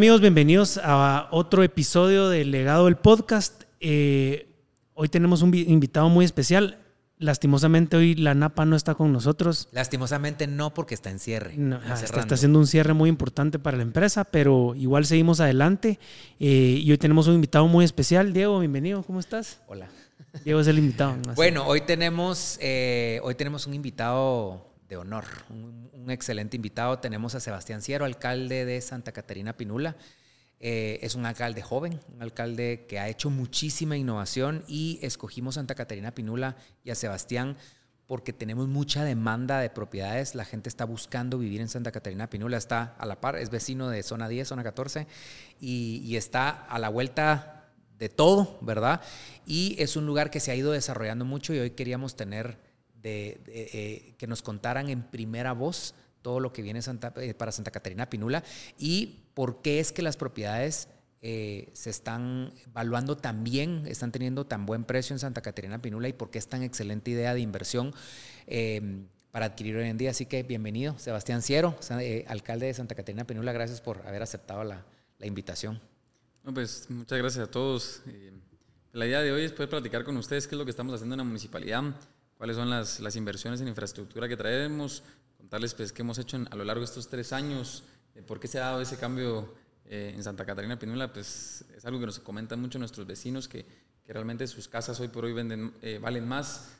amigos? Bienvenidos a otro episodio del Legado del Podcast. Eh, hoy tenemos un invitado muy especial. Lastimosamente hoy la Napa no está con nosotros. Lastimosamente no porque está en cierre. Ah, está, haciendo un cierre muy importante para la empresa, pero igual seguimos adelante. Eh, y hoy tenemos un invitado muy especial. Diego, bienvenido. ¿Cómo estás? Hola. Diego es el invitado. Bueno, hoy tenemos, eh, hoy tenemos un invitado de honor, un, un, excelente invitado. Tenemos a Sebastián Ciero, alcalde de Santa Catarina Pinula. Eh, es un alcalde joven, un alcalde que ha hecho muchísima innovación y escogimos Santa Catarina Pinula y a Sebastián porque tenemos mucha demanda de propiedades. La gente está buscando vivir en Santa Catarina Pinula, está a la par, es vecino de zona 10, zona 14 y, está a la vuelta de todo, ¿verdad? Y es un lugar que se ha ido desarrollando mucho y hoy queríamos tener de, eh, que nos contaran en primera voz todo lo que viene eh, para Santa Catarina Pinula y por qué es que las propiedades eh, se están evaluando tan bien, están teniendo tan buen precio en Santa Catarina Pinula y por qué es tan excelente idea de inversión em, para adquirir hoy en día. Así que bienvenido, Sebastián Ciero, alcalde de Santa Catarina Pinula, gracias por haber aceptado la, invitación. pues muchas gracias a todos. la idea de hoy es poder platicar con ustedes qué es lo que estamos haciendo en la municipalidad, cuáles son las, las inversiones en infraestructura que traemos, contarles pues, qué hemos hecho a lo largo de estos tres años, por qué se ha dado ese cambio eh, en Santa Catarina Pinula, pues es algo que nos comentan mucho nuestros vecinos, que, que realmente sus casas hoy por hoy venden, eh, valen más,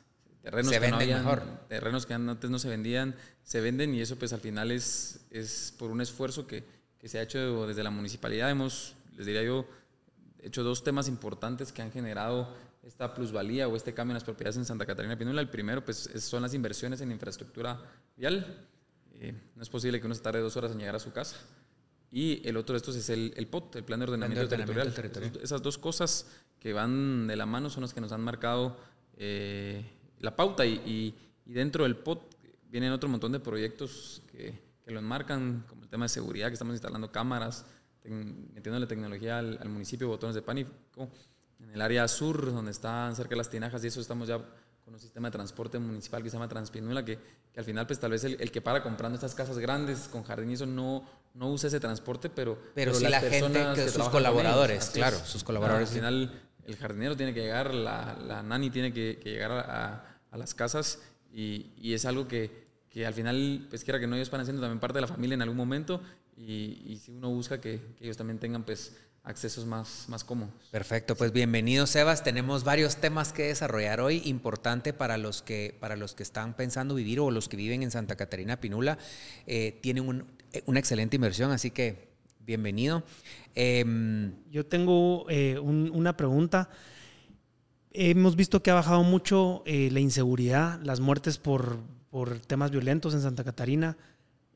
terrenos que no terrenos que antes no se vendían, se venden y eso pues al final es, es por un esfuerzo que, que se ha hecho desde la municipalidad. Hemos, les diría yo, hecho dos temas importantes que han generado esta plusvalía o este cambio en las propiedades en Santa Catarina Pinula. El primero pues, son las inversiones en infraestructura vial. Eh, no es posible que uno se tarde dos horas en llegar a su casa. Y el otro de estos es el, el POT, el Plan de Ordenamiento, Territorial. Esas dos cosas que van de la mano son las que nos han marcado eh, la pauta y, y, dentro del POT vienen otro montón de proyectos que, que, lo enmarcan, como el tema de seguridad, que estamos instalando cámaras, metiendo la tecnología al, al municipio, botones de pánico en el área sur, donde están cerca de las tinajas, y eso estamos ya con un sistema de transporte municipal que se llama Transpinula, que, que al final, pues tal vez el, el, que para comprando estas casas grandes con jardín y eso no, no usa ese transporte, pero, pero, sí la gente, que, sus colaboradores, claro, sus colaboradores. al final, el jardinero tiene que llegar, la, la nani tiene que, que llegar a, a, las casas y, y es algo que, que, al final, pues quiera que no, ellos van haciendo también parte de la familia en algún momento y, y si uno busca que, que ellos también tengan, pues accesos más, más cómodos. Perfecto, pues bienvenido Sebas. Tenemos varios temas que desarrollar hoy, importante para los que, para los que están pensando vivir o los que viven en Santa Catarina Pinula. Eh, tienen una excelente inversión, así que bienvenido. Em, Yo tengo eh, una pregunta. Hemos visto que ha bajado mucho eh, la inseguridad, las muertes por, por temas violentos en Santa Catarina.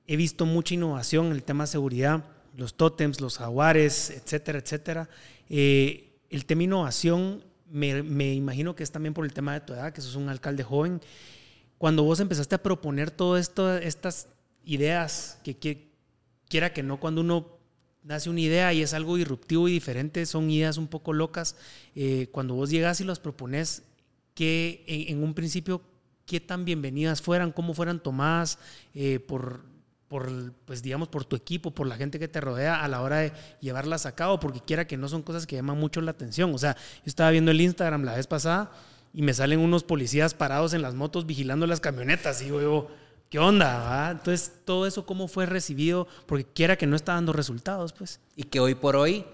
He visto mucha innovación en el tema de seguridad los tótems, los jaguares, etcétera, etcétera. Eh, el tema innovación, me, imagino que es también por el tema de tu edad, que sos un alcalde joven. Cuando vos empezaste a proponer todas estas ideas, que, quiera que no, cuando uno nace una idea y es algo disruptivo y diferente, son ideas un poco locas. Eh, cuando vos llegas y las propones, que en, un principio, qué tan bienvenidas fueran, cómo fueran tomadas eh, por por, pues digamos, por tu equipo, por la gente que te rodea a la hora de llevarlas a cabo, porque quiera que no son cosas que llaman mucho la atención. O sea, yo estaba viendo el Instagram la vez pasada y me salen unos policías parados en las motos vigilando las camionetas y yo ¿qué onda? Entonces, todo eso, ¿cómo fue recibido? Porque quiera que no está dando resultados, pues. Y que hoy por hoy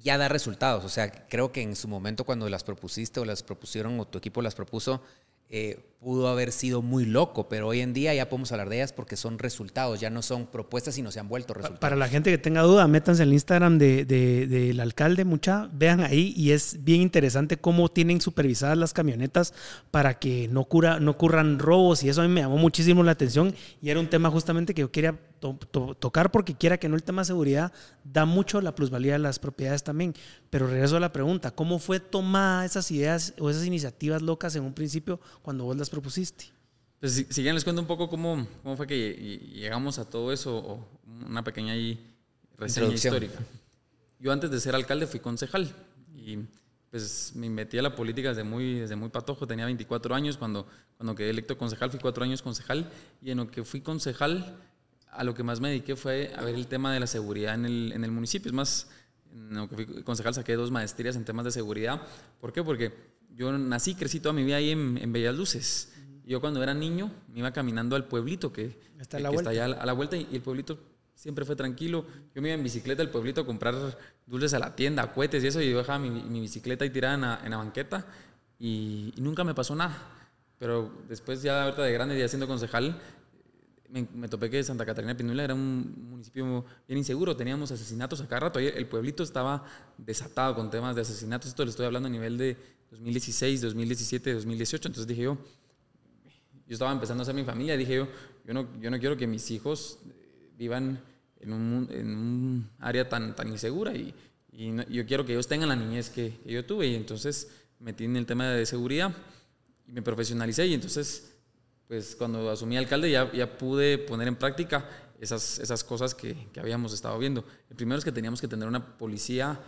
ya da resultados. O sea, creo que en su momento cuando las propusiste o las propusieron o tu equipo las propuso, eh, pudo haber sido muy loco, pero hoy en día ya podemos hablar de ellas porque son resultados, ya no son propuestas, sino se han vuelto resultados. Para la gente que tenga duda, métanse al Instagram del de, alcalde, mucha, vean ahí y es bien interesante cómo tienen supervisadas las camionetas para que no, cura, no ocurran robos y eso a mí me llamó muchísimo la atención y era un tema justamente que yo quería tocar porque quiera que no el tema de seguridad da mucho la plusvalía de las propiedades también. Pero regreso a la pregunta, ¿cómo fue tomada esas ideas o esas iniciativas locas en un principio cuando vos las propusiste? Pues si, si les cuento un poco cómo, cómo fue que llegamos a todo eso, o una pequeña reseña histórica. Yo antes de ser alcalde fui concejal y pues me metí a la política desde muy, desde muy patojo, tenía 24 años, cuando, cuando quedé electo concejal fui cuatro años concejal y en lo que fui concejal a lo que más me dediqué fue a ver el tema de la seguridad en el, en el municipio. Es más, en lo que fui concejal saqué dos maestrías en temas de seguridad. ¿Por qué? Porque yo nací, crecí toda mi vida ahí en, en Bellas Luces. Yo cuando era niño me iba caminando al pueblito que está, la que está allá a la vuelta y, y el pueblito siempre fue tranquilo. Yo me iba en bicicleta al pueblito a comprar dulces a la tienda, cohetes y eso, y yo dejaba mi, mi bicicleta ahí tirada en la, en la banqueta y, y, nunca me pasó nada. Pero después ya ahorita de grande, ya siendo concejal, me, me, topé que Santa Catarina Pinula era un municipio bien inseguro, teníamos asesinatos a cada rato, el pueblito estaba desatado con temas de asesinatos, esto le estoy hablando a nivel de 2016, 2017, 2018, entonces dije yo, yo estaba empezando a hacer mi familia, dije yo, yo no, yo no quiero que mis hijos vivan en un, área tan, tan insegura y, yo quiero que ellos tengan la niñez que, que, yo tuve y entonces metí en el tema de seguridad y me profesionalicé y entonces pues cuando asumí alcalde ya, ya pude poner en práctica esas, esas cosas que, que habíamos estado viendo. El primero es que teníamos que tener una policía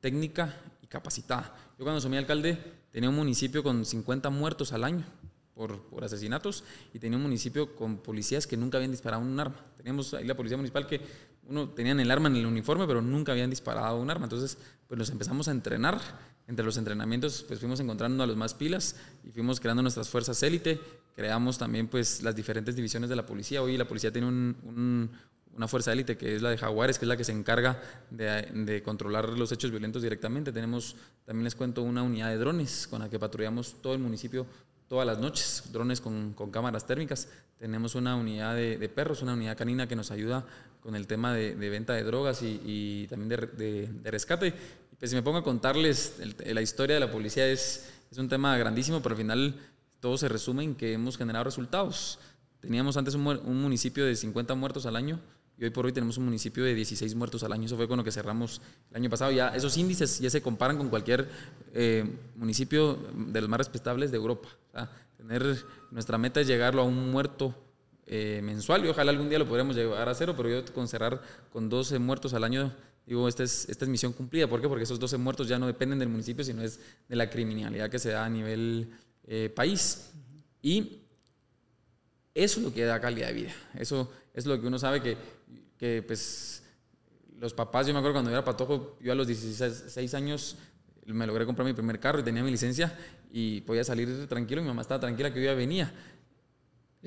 técnica y capacitada. Yo cuando asumí alcalde tenía un municipio con 50 muertos al año por, por, asesinatos y tenía un municipio con policías que nunca habían disparado un arma. Teníamos ahí la policía municipal que uno tenían el arma en el uniforme, pero nunca habían disparado un arma. Entonces, pues nos empezamos a entrenar. Entre los entrenamientos, pues fuimos encontrando a los más pilas y fuimos creando nuestras fuerzas élite. Creamos también, pues, las diferentes divisiones de la policía. Hoy la policía tiene un, una fuerza élite que es la de Jaguares, que es la que se encarga de, de, controlar los hechos violentos directamente. Tenemos, también les cuento, una unidad de drones con la que patrullamos todo el municipio todas las noches, drones con, con cámaras térmicas. Tenemos una unidad de, de, perros, una unidad canina que nos ayuda con el tema de, de venta de drogas y, y también de, rescate. Pues si me pongo a contarles el, la historia de la policía es, es un tema grandísimo, pero al final todo se resume en que hemos generado resultados. Teníamos antes un, un municipio de 50 muertos al año, y hoy por hoy tenemos un municipio de 16 muertos al año. Eso fue con lo que cerramos el año pasado. Ya esos índices ya se comparan con cualquier eh, municipio de los más respetables de Europa. Tener nuestra meta es llegarlo a un muerto eh, mensual y ojalá algún día lo podremos llevar a cero, pero yo con cerrar con 12 muertos al año digo, esta es, esta es misión cumplida. ¿Por qué? Porque esos 12 muertos ya no dependen del municipio, sino es de la criminalidad que se da a nivel eh, país. Y eso es lo que da calidad de vida. Eso es lo que uno sabe que, que pues los papás, yo me acuerdo cuando yo era patojo, yo a los 16 años me logré comprar mi primer carro y tenía mi licencia y podía salir tranquilo, mi mamá estaba tranquila que yo ya venía.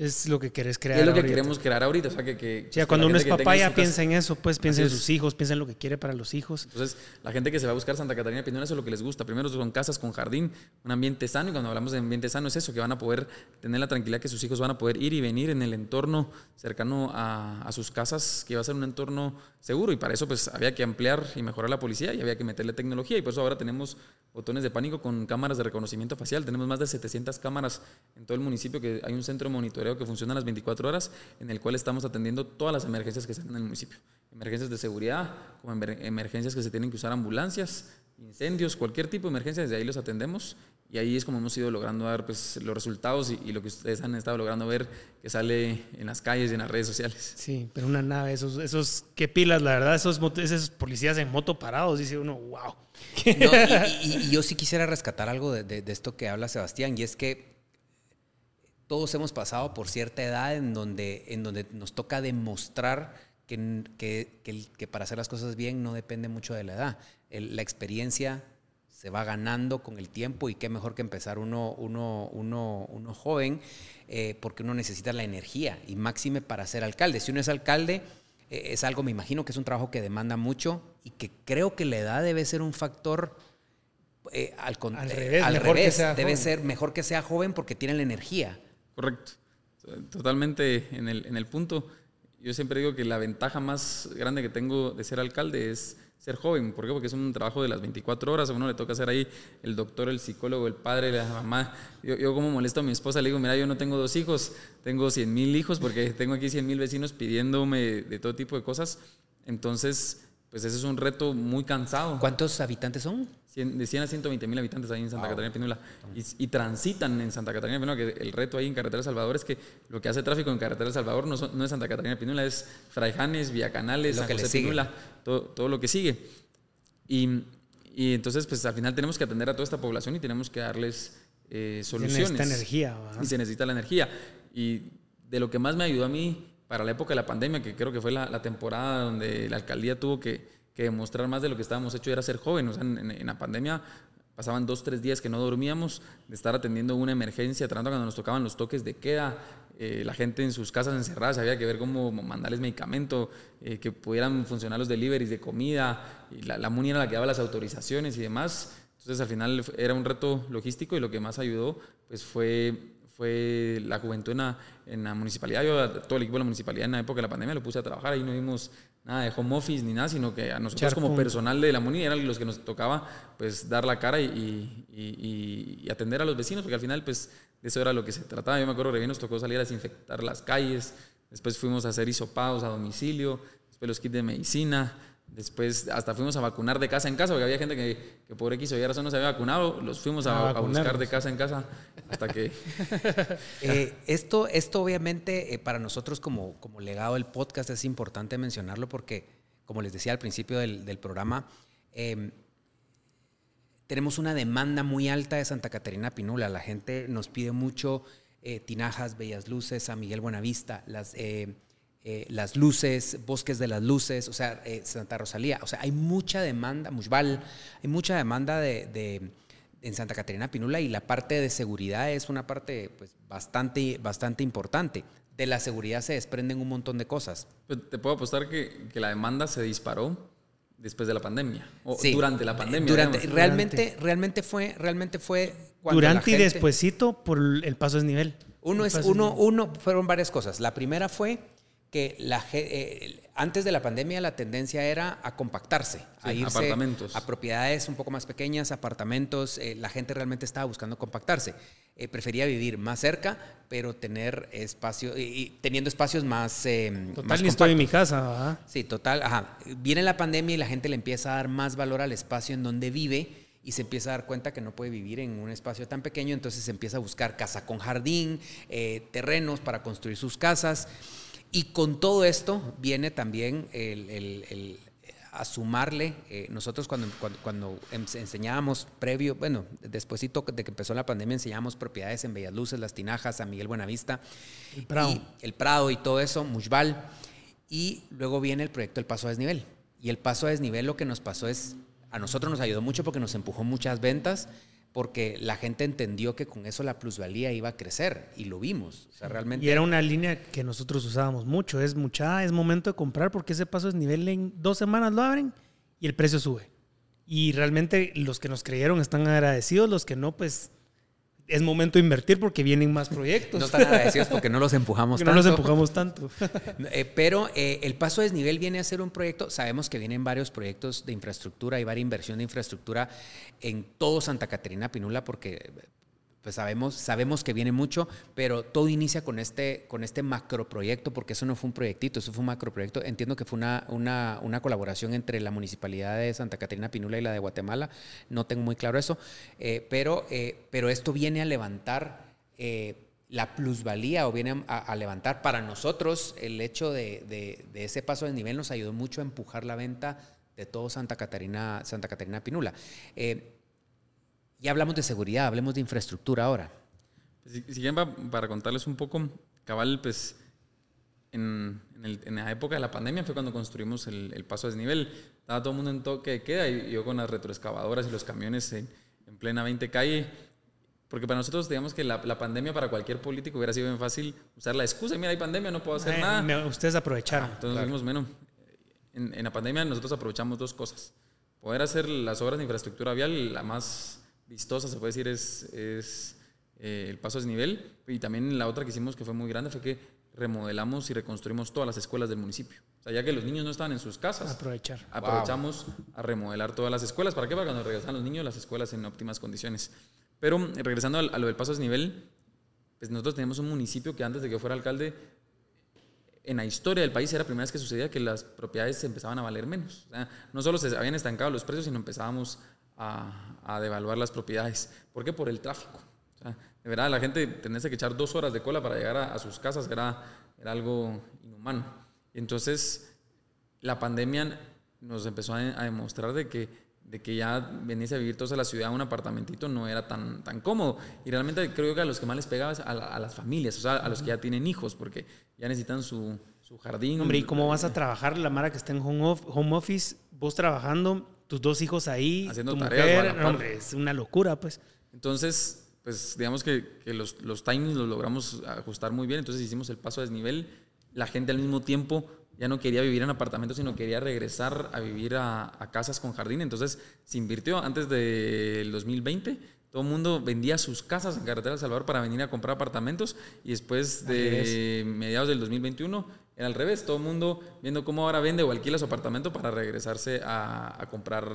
Es lo que querés crear. Es lo que ahorita. queremos crear ahorita. O sea, que, que, o sea, cuando uno es papá ya piensa en eso, pues piensa en sus hijos, piensa en lo que quiere para los hijos. Entonces, la gente que se va a buscar Santa Catarina Pinón, eso es lo que les gusta. Primero son casas con jardín, un ambiente sano. Y cuando hablamos de ambiente sano es eso, que van a poder tener la tranquilidad que sus hijos van a poder ir y venir en el entorno cercano a, a sus casas, que va a ser un entorno seguro. Y para eso, pues, había que ampliar y mejorar la policía y había que meterle tecnología. Y por eso ahora tenemos botones de pánico con cámaras de reconocimiento facial. Tenemos más de 700 cámaras en todo el municipio, que hay un centro de monitoreo que funciona a las 24 horas, en el cual estamos atendiendo todas las emergencias que se dan en el municipio. Emergencias de seguridad, como emergencias que se tienen que usar ambulancias, incendios, cualquier tipo de emergencia, desde ahí los atendemos. Y ahí es como hemos ido logrando dar pues, los resultados y, y, lo que ustedes han estado logrando ver que sale en las calles y en las redes sociales. Sí, pero una nave, esos, esos qué pilas, la verdad, esos, esos policías en moto parados, dice uno, wow. No, y, y, yo sí quisiera rescatar algo de, de, de, esto que habla Sebastián, y es que todos hemos pasado por cierta edad en donde, en donde nos toca demostrar que, que, que, para hacer las cosas bien no depende mucho de la edad. El, la experiencia se va ganando con el tiempo y qué mejor que empezar uno, uno, uno, uno joven, eh, porque uno necesita la energía y máxime para ser alcalde. Si uno es alcalde, eh, es algo, me imagino que es un trabajo que demanda mucho y que creo que la edad debe ser un factor eh, al, al, revés, al mejor revés que sea debe joven. ser mejor que sea joven porque tiene la energía. Correcto, totalmente en el, en el punto. Yo siempre digo que la ventaja más grande que tengo de ser alcalde es ser joven. ¿Por qué? Porque es un trabajo de las 24 horas. A uno le toca hacer ahí el doctor, el psicólogo, el padre, la mamá. Yo, yo como molesto a mi esposa, le digo, mira, yo no tengo dos hijos, tengo 100 mil hijos porque tengo aquí 100 mil vecinos pidiéndome de todo tipo de cosas. Entonces, pues ese es un reto muy cansado. ¿Cuántos habitantes son? 100, de 100 a 120 mil habitantes ahí en Santa wow. Catarina Pinula. Y, y, transitan en Santa Catarina Pinula, que el reto ahí en Carretera Salvador es que lo que hace tráfico en Carretera Salvador no, son, no es Santa Catarina Pinula, es Fraijanes, Villacanales, lo San José. Pinula, todo, todo lo que sigue. Y, y, entonces, pues al final tenemos que atender a toda esta población y tenemos que darles eh, soluciones. Se necesita energía. ¿verdad? Y se necesita la energía. Y de lo que más me ayudó a mí para la época de la pandemia, que creo que fue la, temporada donde la alcaldía tuvo que, que, demostrar más de lo que estábamos hecho, era ser joven. O sea, en, la pandemia pasaban dos, tres días que no dormíamos, de estar atendiendo una emergencia, tratando cuando nos tocaban los toques de queda, eh, la gente en sus casas encerradas, había que ver cómo mandarles medicamento, eh, que pudieran funcionar los deliveries de comida, la, la MUNI era la que daba las autorizaciones y demás. Entonces al final era un reto logístico y lo que más ayudó pues fue fue la juventud en la, municipalidad. Yo, todo el equipo de la municipalidad en la época de la pandemia lo puse a trabajar. Ahí no vimos nada de home office ni nada, sino que a nosotros como personal de la MUNI eran los que nos tocaba pues dar la cara y, y, atender a los vecinos, porque al final pues de eso era lo que se trataba. Yo me acuerdo que bien nos tocó salir a desinfectar las calles, después fuimos a hacer hisopados a domicilio, después los kits de medicina, Después hasta fuimos a vacunar de casa en casa, porque había gente que, que por X o Y razón no se había vacunado, los fuimos a, buscar de casa en casa hasta que... Eh, esto, esto obviamente eh, para nosotros como, como legado del podcast es importante mencionarlo porque, como les decía al principio del, del programa, em, tenemos una demanda muy alta de Santa Catarina Pinula. La gente nos pide mucho eh, tinajas, bellas luces, a Miguel Buenavista, las eh, las luces, bosques de las luces, o sea, eh, Santa Rosalía. O sea, hay mucha demanda, Mushbal, hay mucha demanda de, en Santa Catarina Pinula y la parte de seguridad es una parte pues, bastante, bastante importante. De la seguridad se desprenden un montón de cosas. Pues, te puedo apostar que, que, la demanda se disparó después de la pandemia o durante la pandemia. Durante, realmente, realmente fue, realmente fue durante y despuesito por el paso de nivel. Uno es uno, uno fueron varias cosas. La primera fue que la, eh, antes de la pandemia la tendencia era a compactarse, a irse a propiedades un poco más pequeñas, apartamentos. Eh, la gente realmente estaba buscando compactarse. Eh, prefería vivir más cerca, pero tener espacio y, teniendo espacios más. total, estoy en mi casa. Sí, total. Ajá. Viene la pandemia y la gente le empieza a dar más valor al espacio en donde vive y se empieza a dar cuenta que no puede vivir en un espacio tan pequeño, entonces se empieza a buscar casa con jardín, terrenos para construir sus casas. Y con todo esto viene también el, a sumarle, eh, nosotros cuando, cuando, enseñábamos previo, bueno, despuésito de que empezó la pandemia, enseñábamos propiedades en Bellas Luces, Las Tinajas, a Miguel Buenavista. El Prado. Y el Prado y todo eso, Mushbal. Y luego viene el proyecto El Paso a Desnivel. Y el Paso a Desnivel lo que nos pasó es, a nosotros nos ayudó mucho porque nos empujó muchas ventas porque la gente entendió que con eso la plusvalía iba a crecer y lo vimos. O sea, realmente... Y era una línea que nosotros usábamos mucho, es mucha, es momento de comprar porque ese paso es nivel en dos semanas lo abren y el precio sube. Y realmente los que nos creyeron están agradecidos, los que no, pues es momento de invertir porque vienen más proyectos. No están agradecidos porque no los empujamos tanto. No los empujamos tanto. Eh, pero eh, el paso a desnivel viene a ser un proyecto, sabemos que vienen varios proyectos de infraestructura y varias inversión de infraestructura en todo Santa Catarina Pinula porque pues sabemos, sabemos que viene mucho, pero todo inicia con este, con este macroproyecto, porque eso no fue un proyectito, eso fue un macroproyecto. Entiendo que fue una, una, una, colaboración entre la Municipalidad de Santa Catarina Pinula y la de Guatemala, no tengo muy claro eso, eh, pero, eh, pero esto viene a levantar eh, la plusvalía o viene a, levantar para nosotros el hecho de, de, ese paso de nivel nos ayudó mucho a empujar la venta de todo Santa Catarina, Santa Catarina Pinula. Ya hablamos de seguridad, hablemos de infraestructura ahora. Si, si para contarles un poco, cabal, pues en, la época de la pandemia fue cuando construimos el, paso a desnivel. Estaba todo el mundo en toque de queda y yo con las retroexcavadoras y los camiones en, plena 20 calle. Porque para nosotros, digamos que la, pandemia para cualquier político hubiera sido bien fácil usar la excusa. Mira, hay pandemia, no puedo hacer nada. ustedes aprovecharon. entonces dijimos, bueno, en, en la pandemia nosotros aprovechamos dos cosas. Poder hacer las obras de infraestructura vial la más vistosa, se puede decir, es, es eh, el paso a desnivel. Y también la otra que hicimos que fue muy grande fue que remodelamos y reconstruimos todas las escuelas del municipio. O sea, ya que los niños no estaban en sus casas, Aprovechar. aprovechamos a remodelar todas las escuelas. ¿Para qué? Para cuando regresan los niños, las escuelas en óptimas condiciones. Pero regresando a, lo del paso a desnivel, pues nosotros tenemos un municipio que antes de que fuera alcalde, en la historia del país era la primera vez que sucedía que las propiedades se empezaban a valer menos. O sea, no solo se habían estancado los precios, sino empezábamos a, devaluar las propiedades. ¿Por qué? Por el tráfico. de verdad, la gente tenía que echar dos horas de cola para llegar a, sus casas, era, era algo inhumano. Y entonces, la pandemia nos empezó a, demostrar de que, de que ya venirse a vivir todos a la ciudad, un apartamentito, no era tan, tan cómodo. Y realmente creo que a los que más les pegaba a, a las familias, o sea, a los que ya tienen hijos, porque ya necesitan su, su jardín. Hombre, ¿y cómo vas a trabajar la Mara que está en home, home office? Vos trabajando, tus dos hijos ahí, Haciendo tu tareas, mujer. par. hombre, es una locura, pues. Entonces, pues digamos que, que los, los timings los logramos ajustar muy bien, entonces hicimos el paso a desnivel. La gente al mismo tiempo ya no quería vivir en apartamentos, sino quería regresar a vivir a, a casas con jardín. Entonces se invirtió antes del 2020. Todo el mundo vendía sus casas en Carretera del Salvador para venir a comprar apartamentos y después de mediados del 2021 era al revés. Todo el mundo viendo cómo ahora vende o alquila su apartamento para regresarse a, a comprar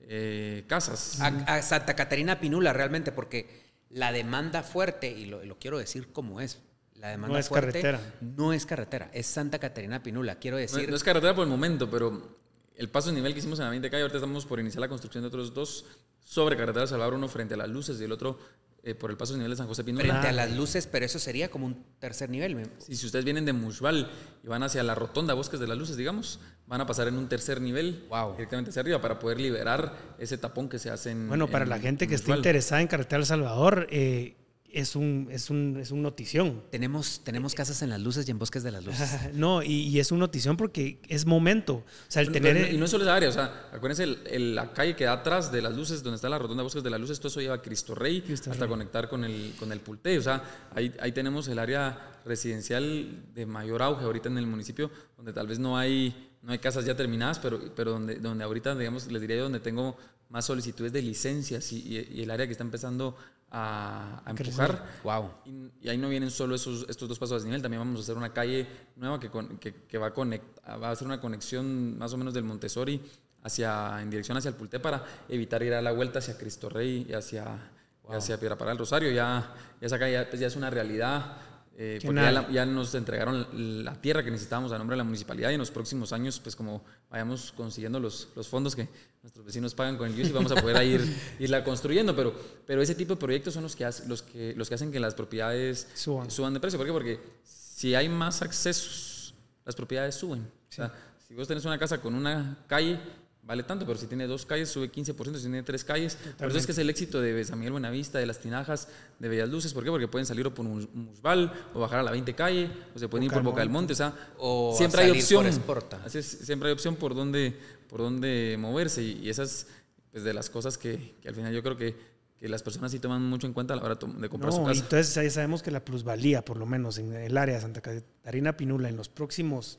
eh, casas. A, a Santa Catarina Pinula realmente, porque la demanda fuerte, y lo, quiero decir como es, la demanda No es fuerte carretera. no es carretera, es Santa Catarina Pinula. Quiero No, decir, no es carretera por el momento, pero el paso de nivel que hicimos en la 20 calle, ahorita estamos por iniciar la construcción de otros dos sobre carretera de Salvador, uno frente a las luces y el otro eh, por el paso de nivel de San José Pinula. frente a las luces, pero eso sería como un tercer nivel. Y si ustedes vienen de Mushbal y van hacia la rotonda Bosques de las Luces, digamos, van a pasar en un tercer nivel Wow. directamente hacia arriba para poder liberar ese tapón que se hace en Bueno, para en la gente que esté interesada en Carretera El Salvador, eh, es, un, es, un, es un notición. Tenemos, tenemos casas en las luces y en bosques de las luces. No, y, y es una notición porque es momento. O sea, el tener... pero- y no es solo esa área, o sea, acuérdense, el- el- la calle que da atrás de las luces, donde está la rotonda Bosques de las Luces, todo eso lleva a Cristo Rey Cristo hasta Rey. conectar con el, con el Pulte. O sea, ahí, ahí tenemos el área residencial de mayor auge ahorita en el municipio, donde tal vez no hay, no hay casas ya terminadas, pero, pero donde, donde ahorita, digamos, les diría yo, donde tengo más solicitudes de licencias y, y- y el área que está empezando a, a empujar. Wow. Y, y ahí no vienen solo esos, estos dos pasos a desnivel, también vamos a hacer una calle nueva que, con- que, que va, a conect- va a hacer una conexión más o menos del Montessori hacia, en dirección hacia el Pulté para evitar ir a la vuelta hacia Cristo Rey y hacia, hacia Piedra para el Rosario. Ya, ya esa calle ya, pues ya es una realidad. Eh, Que porque ya, la- ya nos entregaron la tierra que necesitábamos a nombre de la municipalidad y en los próximos años, pues como vayamos consiguiendo los, los fondos que nuestros vecinos pagan con el UCI, vamos a poder ir, irla construyendo. Pero, pero ese tipo de proyectos son los que, hace- los que, los que hacen que las propiedades Suban. suban de precio. ¿Por qué? Porque si hay más accesos, las propiedades suben. O sea, si vos tenés una casa con una calle, vale tanto, pero si tiene dos calles, sube 15%, si tiene tres calles. Por eso es que es el éxito de San Miguel Buenavista, de Las Tinajas, de Bellas Luces. ¿Por qué? Porque pueden salir o por Mus- Musbal, o bajar a la 20 calle, o se pueden ir Boca por del Boca del Monte. O sea, O siempre hay opción. por. Así es, siempre hay opción por dónde, por dónde moverse. Y, y esas, pues, de las cosas que, que al final yo creo que, que las personas sí toman mucho en cuenta a la hora de comprar su No, y casa. entonces ya sabemos que la plusvalía, por lo menos en el área de Santa Catarina Pinula, en los próximos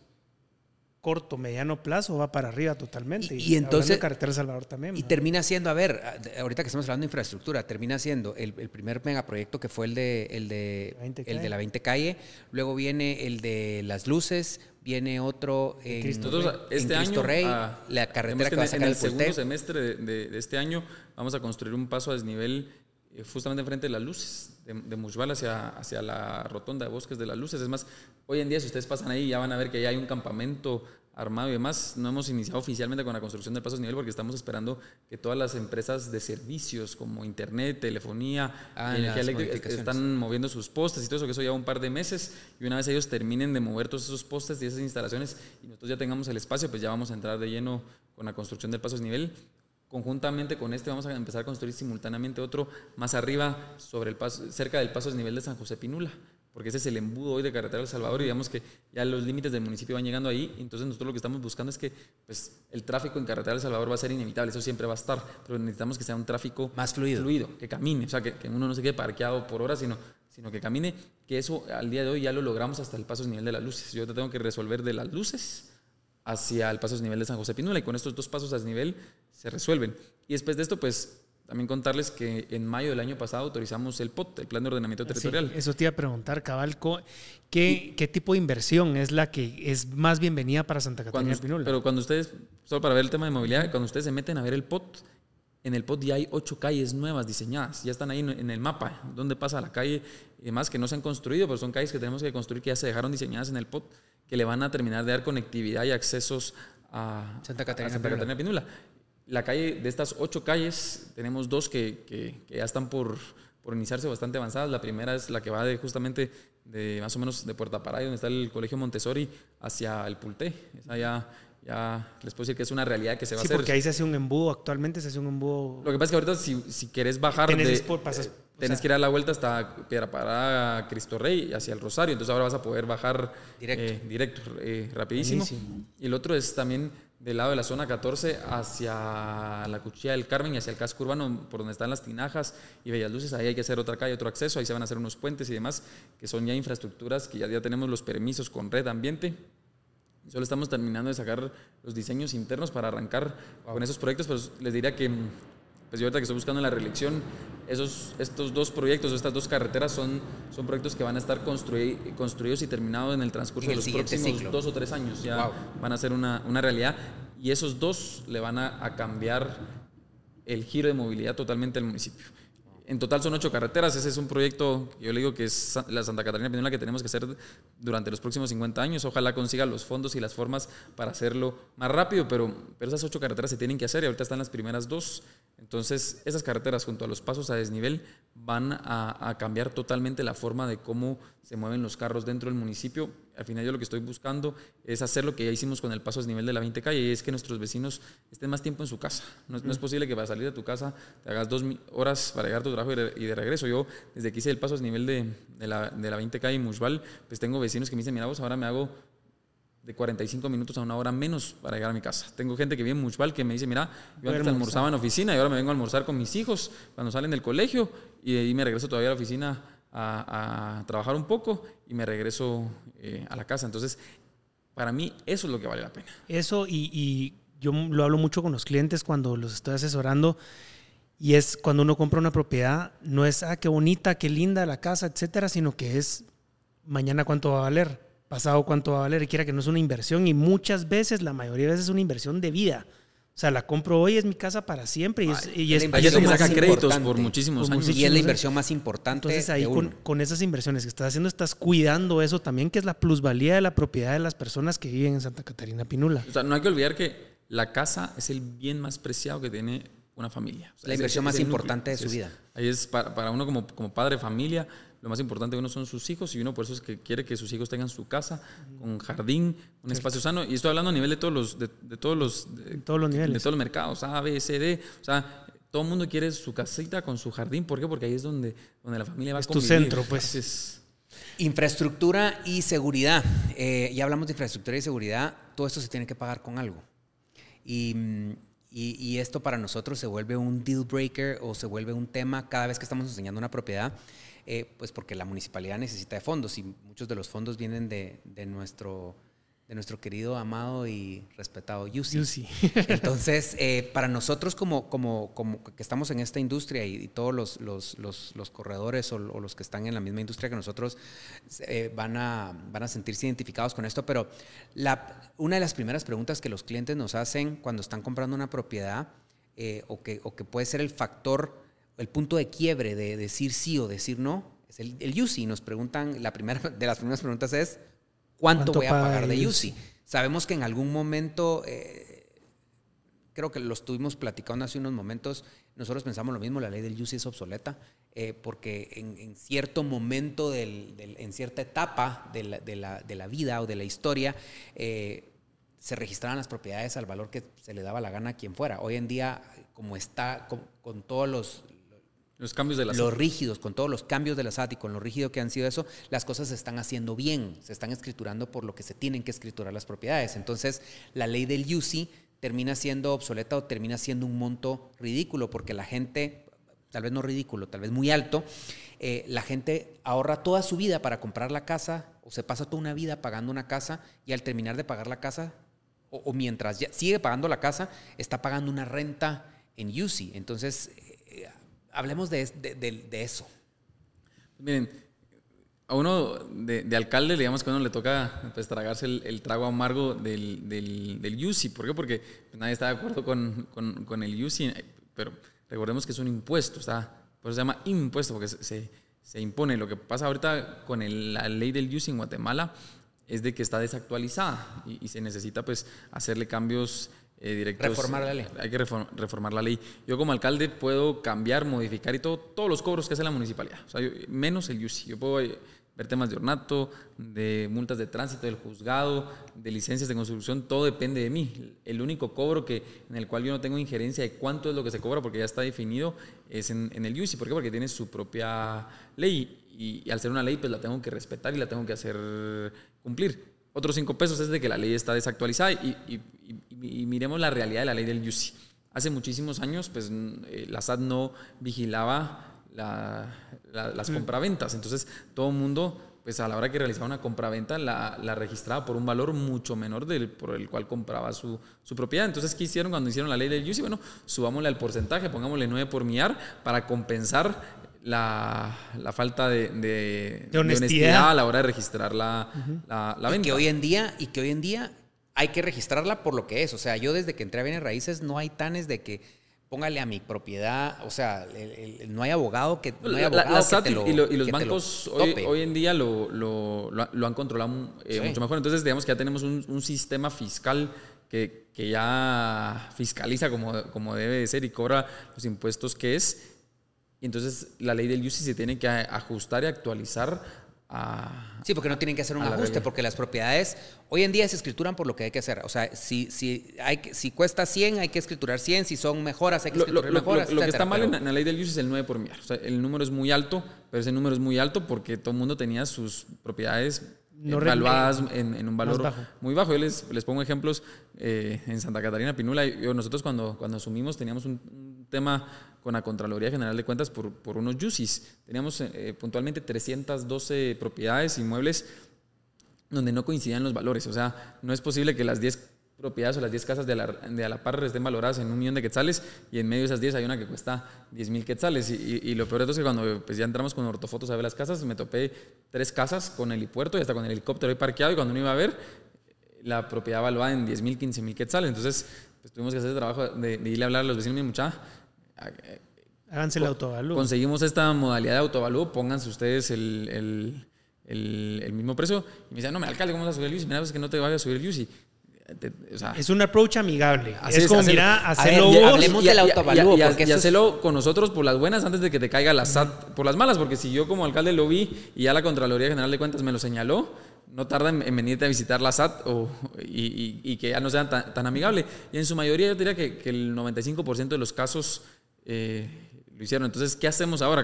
corto, mediano plazo, va para arriba totalmente. Y- entonces- de Carretera Salvador también. Y ¿no? termina siendo, a ver, ahorita que estamos hablando de infraestructura, termina siendo el, el primer megaproyecto que fue el de, el, de, La 20 el calle. de la 20 calle, luego viene el de las luces, viene otro en, Cristo en este Cristo año, Rey, ah, la carretera que va a en, sacar en el el segundo semestre de, de- de este año vamos a construir un paso a desnivel justamente enfrente de las luces de, de Mushbal hacia, hacia la rotonda de Bosques de las Luces. Es más, hoy en día si ustedes pasan ahí ya van a ver que ya hay un campamento armado y demás. No hemos iniciado oficialmente con la construcción del paso a desnivel porque estamos esperando que todas las empresas de servicios como internet, telefonía, Ah, energía eléctrica están moviendo sus postes y todo eso, que eso lleva un par de meses. Y una vez ellos terminen de mover todos esos postes y esas instalaciones y nosotros ya tengamos el espacio, pues ya vamos a entrar de lleno con la construcción del paso a desnivel. Conjuntamente con este vamos a empezar a construir simultáneamente otro más arriba, sobre el paso, cerca del paso a desnivel de San José Pinula, porque ese es el embudo hoy de Carretera del Salvador y digamos que ya los límites del municipio van llegando ahí. Entonces nosotros lo que estamos buscando es que pues, el tráfico en Carretera del Salvador va a ser inevitable, eso siempre va a estar, pero necesitamos que sea un tráfico Más fluido. fluido, que camine, o sea, que, que uno no se quede parqueado por horas, sino, sino que camine, que eso al día de hoy ya lo logramos hasta el paso a nivel de las luces. Yo te tengo que resolver de las luces hacia el paso a nivel de San José Pinula y con estos dos pasos a nivel se resuelven. Y después de esto, pues también contarles que en mayo del año pasado autorizamos el POT, el Plan de Ordenamiento Sí, Territorial. eso te iba a preguntar, Cabal, co- ¿qué, ¿qué tipo de inversión es la que es más bienvenida para Santa Catarina Cuando, Pinula? pero cuando ustedes, solo para ver el tema de movilidad, cuando ustedes se meten a ver el POT, en el POT ya hay ocho calles nuevas diseñadas, ya están ahí en- en el mapa, donde pasa la calle y demás que no se han construido, pero son calles que tenemos que construir que ya se dejaron diseñadas en el POT, que le van a terminar de dar conectividad y accesos a Santa Catarina a Santa Pinula. Catarina Pinula. La calle, de estas ocho calles, tenemos dos que, que- que ya están por, por iniciarse bastante avanzadas. La primera es la que va de justamente de más o menos de Puerta Paray, donde está el Colegio Montessori, hacia el Pulté. Esa ya, ya les puedo decir que es una realidad que se va sí, a hacer. porque ahí se hace un embudo, actualmente se hace un embudo. Lo que pasa es que ahorita si, si querés bajar de... por- pasas Tenés que ir a la vuelta hasta Piedra Parada, Cristo Rey, hacia el Rosario. Entonces ahora vas a poder bajar directo, eh, directo eh, rapidísimo. Y el otro es también del lado de la zona 14 hacia la Cuchilla del Carmen y hacia el casco urbano, por donde están las tinajas y Bellas Luces. Ahí hay que hacer otra calle, otro acceso. Ahí se van a hacer unos puentes y demás, que son ya infraestructuras que ya, ya tenemos los permisos con red ambiente. Solo estamos terminando de sacar los diseños internos para arrancar con esos proyectos, pues les diría que pues yo ahorita que estoy buscando la reelección, esos, estos dos proyectos, estas dos carreteras son, son proyectos que van a estar construidos y terminados en el transcurso de los próximos dos o tres años. Ya van a ser una, una, realidad. Y esos dos le van a, a cambiar el giro de movilidad totalmente al municipio. En total son ocho carreteras. Ese es un proyecto, yo le digo que es la Santa Catarina Pinula que tenemos que hacer durante los próximos 50 años. Ojalá consiga los fondos y las formas para hacerlo más rápido, pero, pero esas ocho carreteras se tienen que hacer y ahorita están las primeras dos. Entonces, esas carreteras junto a los pasos a desnivel van a cambiar totalmente la forma de cómo se mueven los carros dentro del municipio. Al final yo lo que estoy buscando es hacer lo que ya hicimos con el paso a nivel de la 20 calle y es que nuestros vecinos estén más tiempo en su casa. No, es posible que para salir de tu casa te hagas dos horas para llegar a tu trabajo y de, regreso. Yo, desde que hice el paso a nivel de, de, la, de la 20 calle y Mushbal, pues tengo vecinos que me dicen, mira vos, ahora me hago de 45 minutos a una hora menos para llegar a mi casa. Tengo gente que vive en Mushbal que me dice, mira, yo antes almorzaba en oficina y ahora me vengo a almorzar con mis hijos cuando salen del colegio y ahí me regreso todavía a la oficina a, trabajar un poco y me regreso eh, a la casa. Entonces, para mí eso es lo que vale la pena. Eso y, yo lo hablo mucho con los clientes cuando los estoy asesorando. Y es cuando uno compra una propiedad, no es, ah, qué bonita, qué linda la casa, etcétera, sino que es mañana cuánto va a valer, pasado cuánto va a valer, y quiera que no es una inversión, y muchas veces, la mayoría de veces es una inversión de vida. O sea, la compro hoy, es mi casa para siempre. Y es, y es, que saca créditos por muchísimos años. y es la inversión más importante. Entonces ahí con, con, esas inversiones que estás haciendo, estás cuidando eso también, que es la plusvalía de la propiedad de las personas que viven en Santa Catarina Pinula. O sea, no hay que olvidar que la casa es el bien más preciado que tiene una familia. la inversión más importante de su vida. Ahí es para, para uno como, como padre, familia, lo más importante de uno son sus hijos y uno por eso es que quiere que sus hijos tengan su casa con jardín, un espacio sano. Y estoy hablando a nivel de todos los, de, todos los, todos los niveles. De todos los mercados, A, B, C, D. O sea, todo el mundo quiere su casita con su jardín. ¿Por qué? Porque ahí es donde, donde la familia va es a convivir. tu centro, pues. Infraestructura y seguridad. Eh, ya hablamos de infraestructura y seguridad. Todo esto se tiene que pagar con algo. Y, y, y, esto para nosotros se vuelve un deal breaker o se vuelve un tema cada vez que estamos enseñando una propiedad. Eh, pues porque la municipalidad necesita de fondos y muchos de los fondos vienen de, de nuestro de nuestro querido, amado y respetado Yusi. Entonces, eh, para nosotros como, como, como, que estamos en esta industria y, todos los, los, los, los corredores o, los que están en la misma industria que nosotros eh, van, a, van a sentirse identificados con esto, pero la, una de las primeras preguntas que los clientes nos hacen cuando están comprando una propiedad o, que, o que puede ser el factor el punto de quiebre de decir sí o decir no es el, el UCI. Nos preguntan, la primera de las primeras preguntas es, ¿cuánto, voy a pagar de UCI? Sabemos que en algún momento, eh, creo que lo estuvimos platicando hace unos momentos, nosotros pensamos lo mismo, la ley del UCI es obsoleta, eh, porque en, cierto momento, del, en cierta etapa de la, de, la, de la, vida o de la historia, eh, se registraban las propiedades al valor que se le daba la gana a quien fuera. Hoy en día, como está con todos los, los cambios de la Los rígidos, con todos los cambios de la SAT y con lo rígido que han sido eso, las cosas se están haciendo bien, se están escriturando por lo que se tienen que escriturar las propiedades. Entonces, la ley del UCI termina siendo obsoleta o termina siendo un monto ridículo, porque la gente, tal vez no ridículo, tal vez muy alto, eh, la gente ahorra toda su vida para comprar la casa o se pasa toda una vida pagando una casa y al terminar de pagar la casa, o, mientras ya sigue pagando la casa, está pagando una renta en UCI. Entonces, hablemos de, eso. Miren, a uno de, alcalde, digamos que a le toca pues, tragarse el, trago amargo del, del, del UCI. ¿Por qué? Porque pues, nadie está de acuerdo con, el UCI, pero recordemos que es un impuesto, ¿está? Por eso se llama impuesto, porque se, se, impone. Lo que pasa ahorita con la ley del UCI en Guatemala es de que está desactualizada y, y se necesita pues hacerle cambios eh, reformar la ley. Hay que reformar la ley. Yo como alcalde puedo cambiar, modificar y todo, todos los cobros que hace la municipalidad. O sea, menos el UCI. Yo puedo ver temas de ornato, de multas de tránsito, del juzgado, de licencias de construcción, todo depende de mí. El único cobro que, en el cual yo no tengo injerencia de cuánto es lo que se cobra, porque ya está definido, es en, el UCI. ¿Por qué? Porque tiene su propia ley y, al ser una ley, pues la tengo que respetar y la tengo que hacer cumplir. Otros cinco pesos es de que la ley está desactualizada y, miremos la realidad de la ley del UCI. Hace muchísimos años, pues eh, la SAT no vigilaba las compraventas. Entonces, todo el mundo, pues a la hora que realizaba una compraventa, la, la registraba por un valor mucho menor del por el cual compraba su, su, propiedad. Entonces, ¿qué hicieron cuando hicieron la ley del UCI? Bueno, subámosle al porcentaje, pongámosle 9 por millar para compensar la, la, falta de, de, honestidad. a la hora de registrar la, la, venta. Y que hoy en día, y que hoy en día hay que registrarla por lo que es. O sea, yo desde que entré a bienes raíces no hay tanes de que póngale a mi propiedad, o sea, no hay abogado que, no hay abogado que y, los bancos hoy, en día lo, lo, lo han controlado eh, mucho mejor. Entonces, digamos que ya tenemos un, un sistema fiscal que, que, ya fiscaliza como, como debe de ser y cobra los impuestos que es. Y entonces la ley del UCI se tiene que ajustar y actualizar sí, porque no tienen que hacer un ajuste, porque las propiedades hoy en día se escrituran por lo que hay que hacer. O sea, si, si, hay, si cuesta 100, hay que escriturar 100, si son mejoras, hay que escriturar lo, mejoras. Lo, que está mal en, la ley del uso es el 9 por millar. O sea, el número es muy alto, pero ese número es muy alto porque todo el mundo tenía sus propiedades no evaluadas en, un valor muy bajo. Yo les, les pongo ejemplos eh, en Santa Catarina Pinula. nosotros cuando, cuando asumimos teníamos un tema con la Contraloría General de Cuentas por, por unos UCIs. Teníamos eh, puntualmente 312 propiedades, inmuebles, donde no coincidían los valores. O sea, no es posible que las 10 propiedades o las 10 casas de la, de la par estén valoradas en un millón de quetzales y en medio de esas 10 hay una que cuesta 10 mil quetzales. Y, lo peor de todo es que cuando pues, ya entramos con ortofotos a ver las casas, me topé tres casas con helipuerto y hasta con el helicóptero ahí parqueado y cuando uno iba a ver, la propiedad valuada en 10 mil, 15 mil quetzales. Entonces, pues, tuvimos que hacer el trabajo de, de irle a hablar a los vecinos, mi muchacha Háganse el autovalú. Conseguimos esta modalidad de autovalú, pónganse ustedes el, mismo precio. Y me dicen, no, me alcalde, ¿cómo vas a subir el UCI? Mira, es que no te vaya a subir el UCI. es un approach amigable. es como, mira, hacerlo vos. Hablemos del autovalúo. Y, y, hacerlo con nosotros por las buenas antes de que te caiga la SAT por las malas. Porque si yo como alcalde lo vi y ya la Contraloría General de Cuentas me lo señaló, no tarda en, venirte a visitar la SAT o, y, que ya no sean tan, amigable. Y en su mayoría yo diría que, que el 95% de los casos eh, lo hicieron. Entonces, ¿qué hacemos ahora?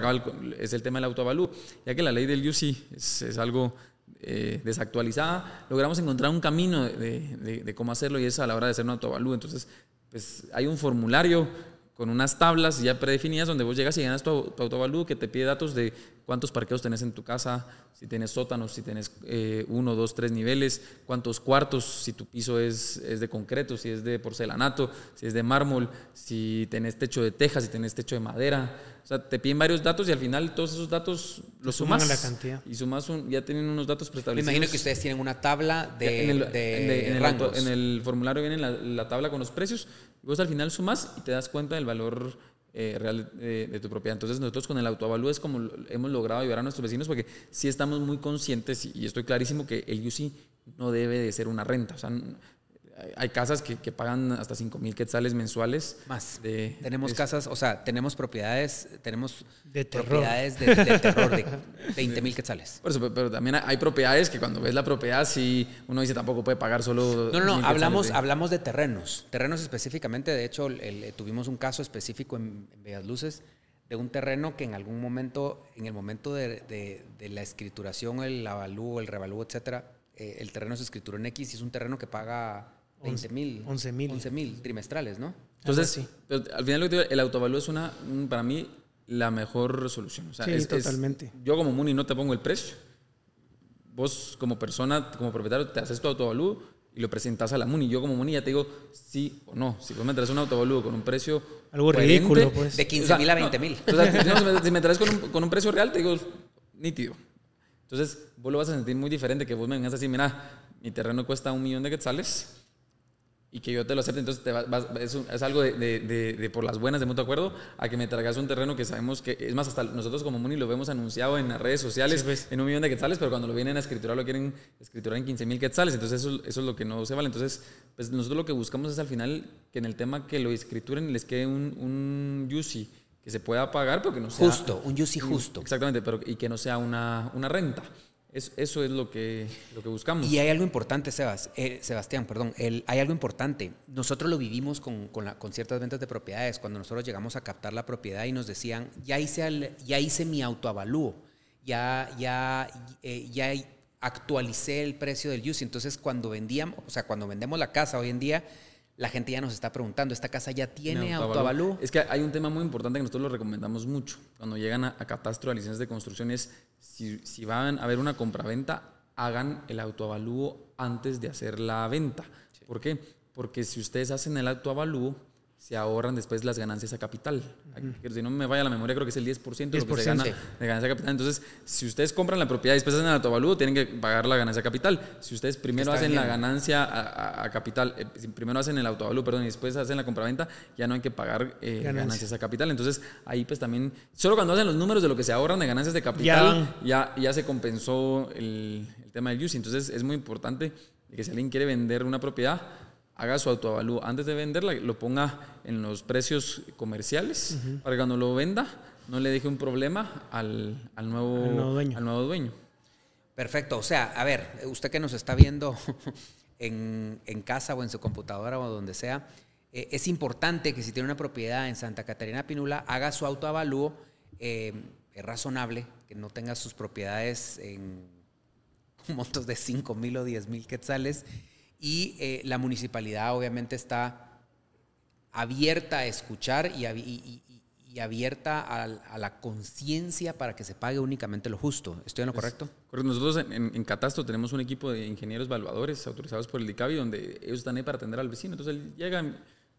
Es el tema del autoavalú. Ya que la ley del UCI es, algo eh, desactualizada, logramos encontrar un camino de, cómo hacerlo y es a la hora de hacer un autoavalú. Entonces, pues hay un formulario con unas tablas ya predefinidas donde vos llegas y llenas tu, tu que te pide datos de cuántos parqueos tenés en tu casa, si tienes sótanos, si tienes eh, uno, dos, tres niveles, cuántos cuartos, si tu piso es, es, de concreto, si es de porcelanato, si es de mármol, si tenés techo de teja, si tenés techo de madera. O sea, te piden varios datos y al final todos esos datos los sumas. Suman la cantidad. Y sumas ya tienen unos datos preestablecidos. Me imagino que ustedes tienen una tabla de, en el, de en, el, en, el, formulario viene la, la tabla con los precios. Y vos al final sumas y te das cuenta del valor eh, real de, tu propiedad. Entonces nosotros con el autoavalúo es como hemos logrado ayudar a nuestros vecinos porque sí estamos muy conscientes y, estoy clarísimo que el UCI no debe de ser una renta. O sea, hay casas que, pagan hasta 5 mil quetzales mensuales. Más. De, tenemos casas, o sea, tenemos propiedades, tenemos de propiedades de, terror de 20 mil quetzales. Por eso, pero también hay propiedades que cuando ves la propiedad, sí, uno dice tampoco puede pagar solo. No, no, no, hablamos, hablamos de terrenos. Terrenos específicamente, de hecho, tuvimos un caso específico en, Bellas Luces de un terreno que en algún momento, en el momento de, la escrituración, el avalúo, el revalúo, etcétera, eh, el terreno se escrituró en X y es un terreno que paga 11 mil. 11 mil. 11 mil trimestrales, ¿no? Entonces, sí. al final el autovalúo es una, para mí, la mejor resolución. O sea, sí, totalmente. yo como Muni no te pongo el precio. Vos como persona, como propietario, te haces tu autovalúo y lo presentas a la Muni. Yo como Muni ya te digo sí o no. Si vos me traes un autovalúo con un precio... Algo ridículo, pues. De 15 mil a 20 mil. o sea, si me traes con un, con un precio real, te digo nítido. Entonces, vos lo vas a sentir muy diferente que vos me vengas así, mira, mi terreno cuesta un millón de quetzales y que yo te lo acepte, entonces te vas, es, algo de, de, por las buenas de mutuo acuerdo a que me traigas un terreno que sabemos que, es más, hasta nosotros como Muni lo vemos anunciado en las redes sociales pues. en un millón de quetzales, pero cuando lo vienen a escriturar lo quieren escriturar en 15 mil quetzales, entonces eso, eso, es lo que no se vale. Entonces, pues nosotros lo que buscamos es al final que en el tema que lo escrituren les quede un, un UCI que se pueda pagar, pero que no sea... Justo, un UCI justo. Exactamente, pero y que no sea una, una renta. Eso es lo que, lo que buscamos. Y hay algo importante, eh, Sebastián, perdón, hay algo importante. Nosotros lo vivimos con, con, con, ciertas ventas de propiedades, cuando nosotros llegamos a captar la propiedad y nos decían, ya hice, ya hice mi autoavalúo, ya, ya, eh, ya actualicé el precio del use. Entonces, cuando vendíamos, o sea, cuando vendemos la casa hoy en día, la gente ya nos está preguntando, ¿esta casa ya tiene autoavalú? Es que hay un tema muy importante que nosotros lo recomendamos mucho. Cuando llegan a, catastro, a licencias de construcción, es si, si van a haber una compraventa, hagan el autoavalúo antes de hacer la venta. ¿Por qué? Porque si ustedes hacen el autoavalúo, se ahorran después las ganancias a capital. Si no me vaya a la memoria, creo que es el 10%, de lo que se gana de ganancia a capital. Entonces, si ustedes compran la propiedad y después hacen el autovalúo, tienen que pagar la ganancia a capital. Si ustedes primero hacen la ganancia a, capital, eh, primero hacen el autovalúo, perdón, y después hacen la compraventa, ya no hay que pagar eh, ganancias a capital. Entonces, ahí pues también, solo cuando hacen los números de lo que se ahorran de ganancias de capital, ya, ya, se compensó el, el tema del use. Entonces, es muy importante que si alguien quiere vender una propiedad, haga su autoavalúo antes de venderla, lo ponga en los precios comerciales para que cuando lo venda no le deje un problema al, nuevo, dueño. al nuevo dueño. Perfecto. O sea, a ver, usted que nos está viendo en, casa o en su computadora o donde sea, eh, es importante que si tiene una propiedad en Santa Catarina Pinula, haga su autoavalúo. Eh, es razonable que no tenga sus propiedades en montos de 5 mil o 10 mil quetzales y eh, la municipalidad obviamente está abierta a escuchar y, abierta a, la conciencia para que se pague únicamente lo justo. ¿Estoy en lo correcto? correcto. Nosotros en, Catastro tenemos un equipo de ingenieros evaluadores autorizados por el DICABI donde ellos están ahí para atender al vecino. Entonces él llega,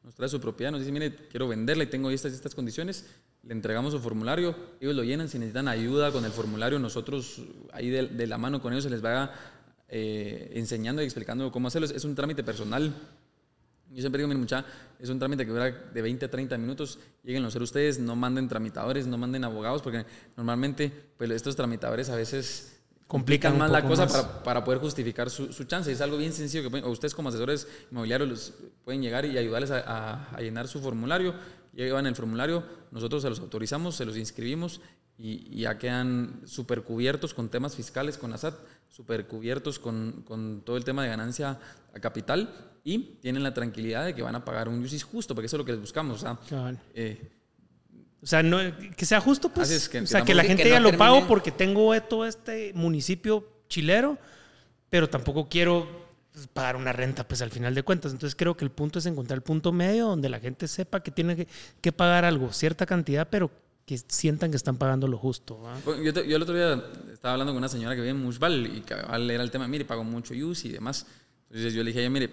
nos trae su propiedad, nos dice, mire, quiero venderla y tengo estas y estas condiciones. Le entregamos su formulario, ellos lo llenan, si necesitan ayuda con el formulario, nosotros ahí de, de la mano con ellos se les va a eh, enseñando y explicando cómo hacerlo. Es, un trámite personal. Yo siempre digo, mi muchacha, es un trámite que dura de 20 a 30 minutos. Lleguen a ser ustedes, no manden tramitadores, no manden abogados, porque normalmente pues, estos tramitadores a veces complican más la cosa Para, para, poder justificar su, su, chance. Es algo bien sencillo que ustedes como asesores inmobiliarios pueden llegar y ayudarles a, a, llenar su formulario. Llevan el formulario, nosotros se los autorizamos, se los inscribimos y, ya quedan super cubiertos con temas fiscales, con ASAT, super cubiertos con, con, todo el tema de ganancia a capital y tienen la tranquilidad de que van a pagar un UCIS justo, porque eso es lo que les buscamos. O sea, eh, o sea no, que sea justo, pues. Que, o sea, que, la gente ya lo pago porque tengo todo este municipio chilero, pero tampoco quiero pues, pagar una renta, pues al final de cuentas. Entonces creo que el punto es encontrar el punto medio donde la gente sepa que tiene que, que pagar algo, cierta cantidad, pero que sientan que están pagando lo justo. Yo, el otro día estaba hablando con una señora que vive en Mushbal y que era el tema, mire, pago mucho use y demás. Entonces yo le dije a ella, mire,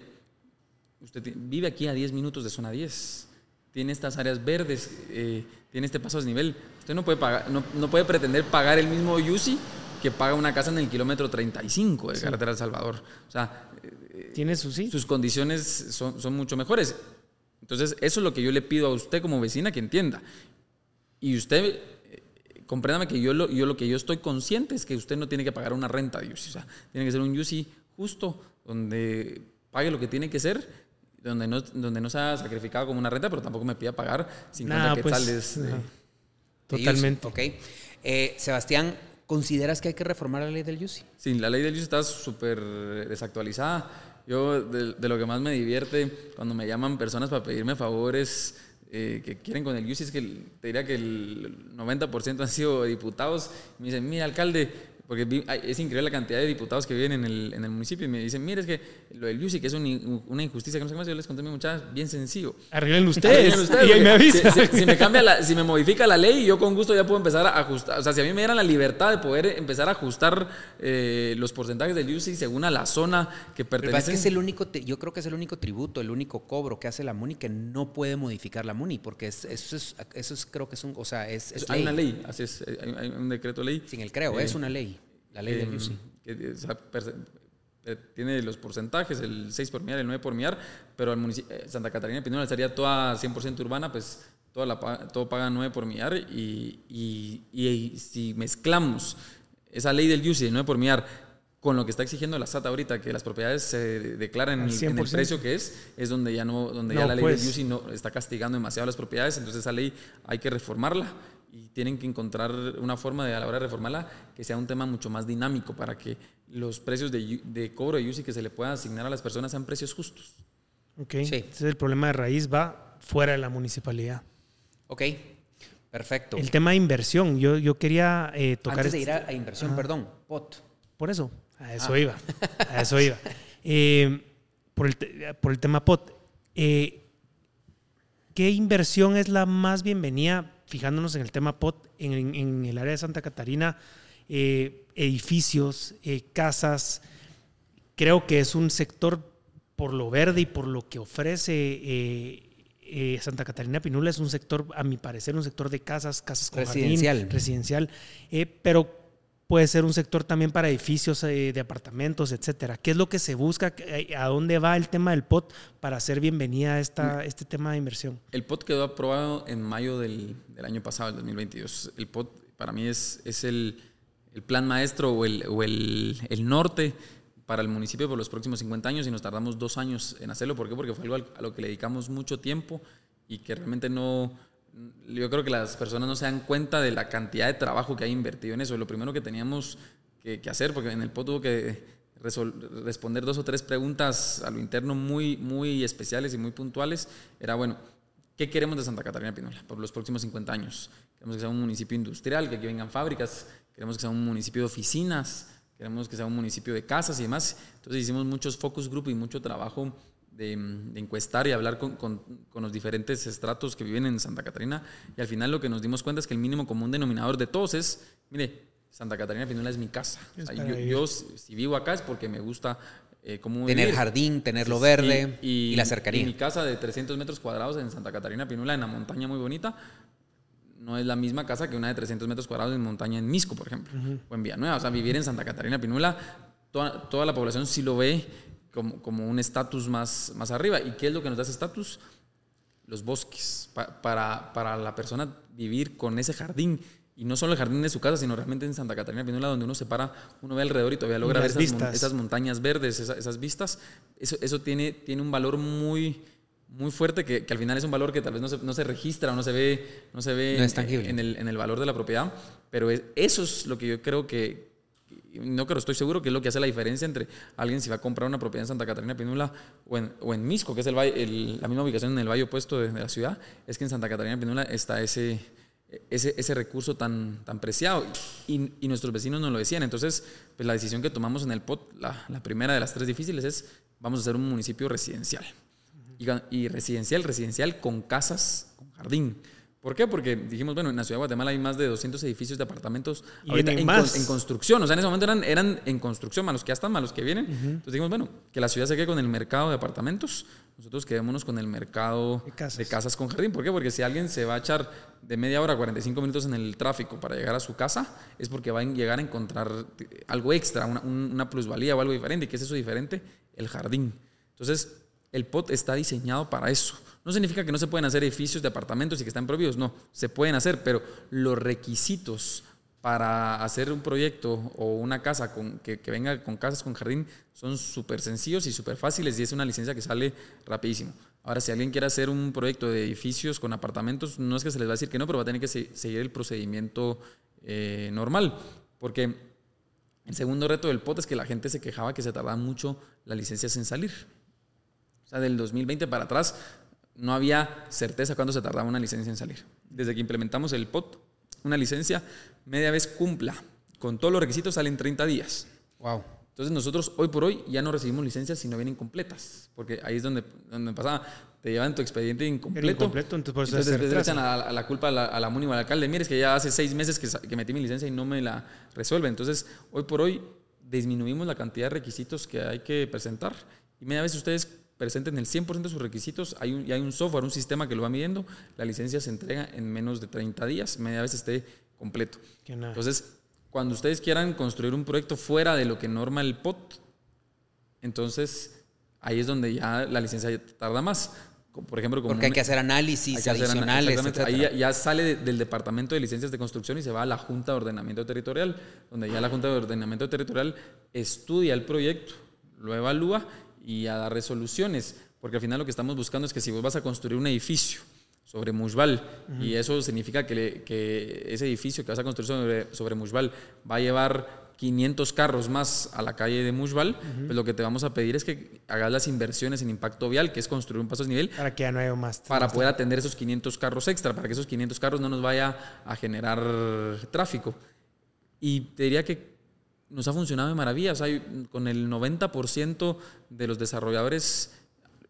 usted vive aquí a 10 minutos de zona 10, tiene estas áreas verdes, eh, tiene este paso a nivel. Usted no puede, pagar, no, no, puede pretender pagar el mismo UCI que paga una casa en el kilómetro 35 de carretera El Salvador. O sea, eh, ¿Tiene su, sí? sus condiciones son, son mucho mejores. Entonces, eso es lo que yo le pido a usted como vecina que entienda. Y usted, eh, compréndame que yo lo, yo lo que yo estoy consciente es que usted no tiene que pagar una renta de UCI. O sea, tiene que ser un UCI justo, donde pague lo que tiene que ser, donde no, donde no sea sacrificado como una renta, pero tampoco me pida pagar 50 pues, quetzales. Totalmente. Ok. Eh, Sebastián, ¿consideras que hay que reformar la ley del UCI? Sí, la ley del UCI está súper desactualizada. Yo, de, de, lo que más me divierte cuando me llaman personas para pedirme favores eh, que quieren con el UCI es que te diría que el 90% han sido diputados. Me dicen, mira, alcalde, porque es increíble la cantidad de diputados que viven en el, en el municipio y me dicen, mire, es que lo del UCI, que es una injusticia, que no sé qué más, yo les conté a mi muchacha, bien sencillo. Arreglen ustedes, ustedes y me avisa. Si, me cambia la, si me modifica la ley, yo con gusto ya puedo empezar a ajustar, o sea, si a mí me dieran la libertad de poder empezar a ajustar eh, los porcentajes del UCI según a la zona que pertenece. es que es el único, yo creo que es el único tributo, el único cobro que hace la MUNI que no puede modificar la MUNI, porque eso, es, eso es, creo que es un, o sea, es, Hay una ley, así es, hay, un decreto ley. Sin el creo, es eh, una ley. La ley del UCI. Que, eh, tiene los porcentajes, el 6 por millar, el 9 por millar, pero el municipio, eh, Santa Catarina Pinula sería toda 100% urbana, pues toda la, todo paga 9 por millar y, y, y, si mezclamos esa ley del UCI, 9 por millar, con lo que está exigiendo la SAT ahorita, que las propiedades se declaran en, en, el precio que es, es donde ya no, donde ya la ley del UCI no está castigando demasiado las propiedades, entonces esa ley hay que reformarla y tienen que encontrar una forma de a la hora de reformarla que sea un tema mucho más dinámico para que los precios de, de cobro de UCI que se le pueda asignar a las personas sean precios justos. Ok, sí. entonces el problema de raíz va fuera de la municipalidad. Ok, perfecto. El tema de inversión, yo, yo quería eh, tocar... Antes de ir a, inversión, perdón, POT. Por eso, a eso ah. iba, a eso iba. Eh, por, el, por el tema POT, eh, ¿qué inversión es la más bienvenida fijándonos en el tema POT, en, el área de Santa Catarina, eh, edificios, eh, casas, creo que es un sector por lo verde y por lo que ofrece eh, Santa Catarina Pinula, es un sector, a mi parecer, un sector de casas, casas con residencial. residencial, pero puede ser un sector también para edificios eh, de apartamentos, etcétera. ¿Qué es lo que se busca? Eh, ¿A dónde va el tema del POT para hacer bienvenida a esta, mm. este tema de inversión? El POT quedó aprobado en mayo del, año pasado, el 2022. El POT para mí es, es el, plan maestro o, el, o el, norte para el municipio por los próximos 50 años y nos tardamos dos años en hacerlo. ¿Por qué? Porque fue algo a lo que le dedicamos mucho tiempo y que realmente no yo creo que las personas no se dan cuenta de la cantidad de trabajo que hay invertido en eso. Lo primero que teníamos que, hacer, porque en el POT tuvo que responder dos o tres preguntas a lo interno muy, muy especiales y muy puntuales, era, bueno, ¿qué queremos de Santa Catarina Pinola por los próximos 50 años? Queremos que sea un municipio industrial, que aquí vengan fábricas, queremos que sea un municipio de oficinas, queremos que sea un municipio de casas y demás. Entonces hicimos muchos focus group y mucho trabajo de, encuestar y hablar con, con, los diferentes estratos que viven en Santa Catarina. Y al final lo que nos dimos cuenta es que el mínimo común denominador de todos es, mire, Santa Catarina Pinula es mi casa. yo, si vivo acá es porque me gusta eh, cómo Tener jardín, tenerlo verde y, la cercanía. Y mi casa de 300 metros cuadrados en Santa Catarina Pinula, en la montaña muy bonita, no es la misma casa que una de 300 metros cuadrados en montaña en Misco, por ejemplo, o en Villanueva. O sea, vivir en Santa Catarina Pinula, toda, toda la población sí lo ve como, como un estatus más, más arriba. ¿Y qué es lo que nos da ese estatus? Los bosques. para, para la persona vivir con ese jardín y no solo el jardín de su casa, sino realmente en Santa Catarina Pinula, donde uno se para, uno ve alrededor y todavía logra ver esas, esas, montañas verdes, esas, vistas. Eso, eso tiene, tiene un valor muy, muy fuerte que, que, al final es un valor que tal vez no se, no se registra o no se ve, no se ve en, el, en, el, valor de la propiedad, pero eso es lo que yo creo que, no creo, estoy seguro que es lo que hace la diferencia entre alguien si va a comprar una propiedad en Santa Catarina Pinula o en, o Misco, que es el, la misma ubicación en el valle opuesto de, la ciudad, es que en Santa Catarina Pinula está ese, ese, ese recurso tan, tan preciado y, nuestros vecinos nos lo decían. Entonces, pues la decisión que tomamos en el POT, la, primera de las tres difíciles, es vamos a ser un municipio residencial. Y residencial, residencial con casas, con jardín. ¿Por qué? Porque dijimos, bueno, en la ciudad de Guatemala hay más de 200 edificios de apartamentos ahorita en, en, construcción. O sea, en ese momento eran, eran en construcción, malos que ya están, malos que vienen. Entonces dijimos, bueno, que la ciudad se quede con el mercado de apartamentos. Nosotros quedémonos con el mercado de casas. con jardín. ¿Por qué? Porque si alguien se va a echar de media hora a 45 minutos en el tráfico para llegar a su casa, es porque va a llegar a encontrar algo extra, una, una plusvalía o algo diferente. ¿Y qué es eso diferente? El jardín. Entonces, el POT está diseñado para eso. No significa que no se pueden hacer edificios de apartamentos y que están prohibidos, no, se pueden hacer, pero los requisitos para hacer un proyecto o una casa con, que, venga con casas con jardín son súper sencillos y súper fáciles y es una licencia que sale rapidísimo. Ahora, si alguien quiere hacer un proyecto de edificios con apartamentos, no es que se les va a decir que no, pero va a tener que seguir el procedimiento eh, normal, porque el segundo reto del POT es que la gente se quejaba que se tardaba mucho las licencias en salir. O sea, del 2020 para atrás no había certeza cuándo se tardaba una licencia en salir. Desde que implementamos el POT, una licencia media vez cumpla con todos los requisitos salen 30 días. Wow. Entonces nosotros hoy por hoy ya no recibimos licencias si no vienen completas, porque ahí es donde, donde pasaba, te llevan tu expediente incompleto. incompleto entonces, por eso entonces echan a, la culpa a la, a la MUNI o al alcalde, mire, es que ya hace seis meses que, que metí mi licencia y no me la resuelve. Entonces hoy por hoy disminuimos la cantidad de requisitos que hay que presentar y media vez ustedes presenten el 100% de sus requisitos, hay un, y hay un software, un sistema que lo va midiendo, la licencia se entrega en menos de 30 días, media vez esté completo. Entonces, cuando ustedes quieran construir un proyecto fuera de lo que norma el POT, entonces ahí es donde ya la licencia tarda más. Por ejemplo, como porque hay que hacer análisis adicionales. ahí ya, sale del Departamento de Licencias de Construcción y se va a la Junta de Ordenamiento Territorial, donde ya la Junta de Ordenamiento Territorial estudia el proyecto, lo evalúa y a dar resoluciones, porque al final lo que estamos buscando es que si vos vas a construir un edificio sobre Mushbal. Y eso significa que, que, ese edificio que vas a construir sobre, sobre Mushbal va a llevar 500 carros más a la calle de Mushbal, pues lo que te vamos a pedir es que hagas las inversiones en impacto vial, que es construir un paso de nivel. Para que ya no haya más. Para poder atender esos 500 carros extra, para que esos 500 carros no nos vaya a generar tráfico. Y te diría que nos ha funcionado de maravilla. O con el 90% de los desarrolladores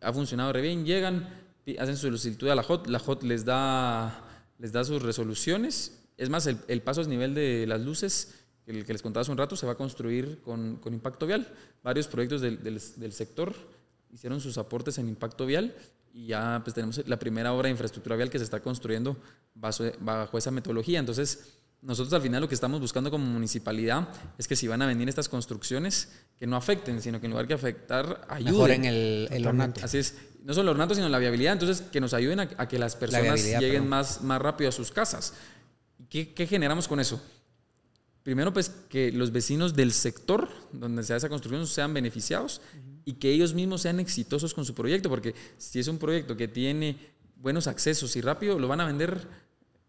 ha funcionado bien. Llegan, hacen su solicitud a la HOT, la HOT les da, les da sus resoluciones. Es más, el, paso a nivel de las luces, el que les contaba hace un rato, se va a construir con, con impacto vial. Varios proyectos del, del, sector hicieron sus aportes en impacto vial y ya pues tenemos la primera obra de infraestructura vial que se está construyendo bajo esa metodología. Entonces, nosotros al final lo que estamos buscando como municipalidad es que si van a venir estas construcciones, que no afecten, sino que en lugar que afectar, ayuden. Mejoren el, el ornato. Así es. No solo el ornato, sino la viabilidad. Entonces, que nos ayuden a, que las personas lleguen más, más rápido a sus casas. ¿Qué, ¿Qué, generamos con eso? Primero, pues que los vecinos del sector donde se hace esa construcción sean beneficiados y que ellos mismos sean exitosos con su proyecto, porque si es un proyecto que tiene buenos accesos y rápido, lo van a vender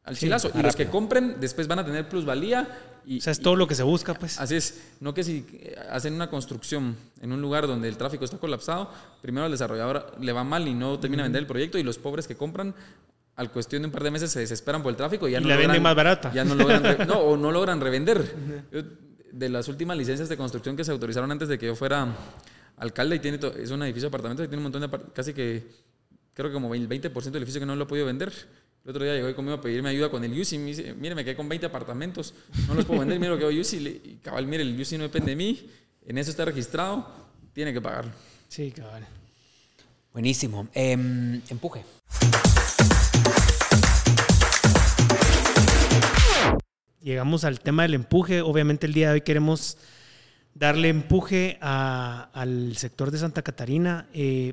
al chilazo. y los que compren después van a tener plusvalía. Y, o sea, es todo lo que se busca, pues. Así es. No que si hacen una construcción en un lugar donde el tráfico está colapsado, primero al desarrollador le va mal y no termina de vender el proyecto y los pobres que compran al cuestión de un par de meses se desesperan por el tráfico y ya no la venden más barata. Ya no logran, no, o no logran revender. de las últimas licencias de construcción que se autorizaron antes de que yo fuera alcalde y tiene es un edificio de apartamentos y tiene un montón de casi que creo que como el 20% del edificio que no lo he podido vender el otro día llegó conmigo a pedirme ayuda con el UCI. Me dice, mire, me quedé con 20 apartamentos, no los puedo vender, mire lo que hago UCI. Y cabal, mire, el UCI no depende de mí, en eso está registrado, tiene que pagarlo. Sí, cabal. Buenísimo. Em, empuje. Llegamos al tema del empuje. Obviamente el día de hoy queremos darle empuje al sector de Santa Catarina. Eh,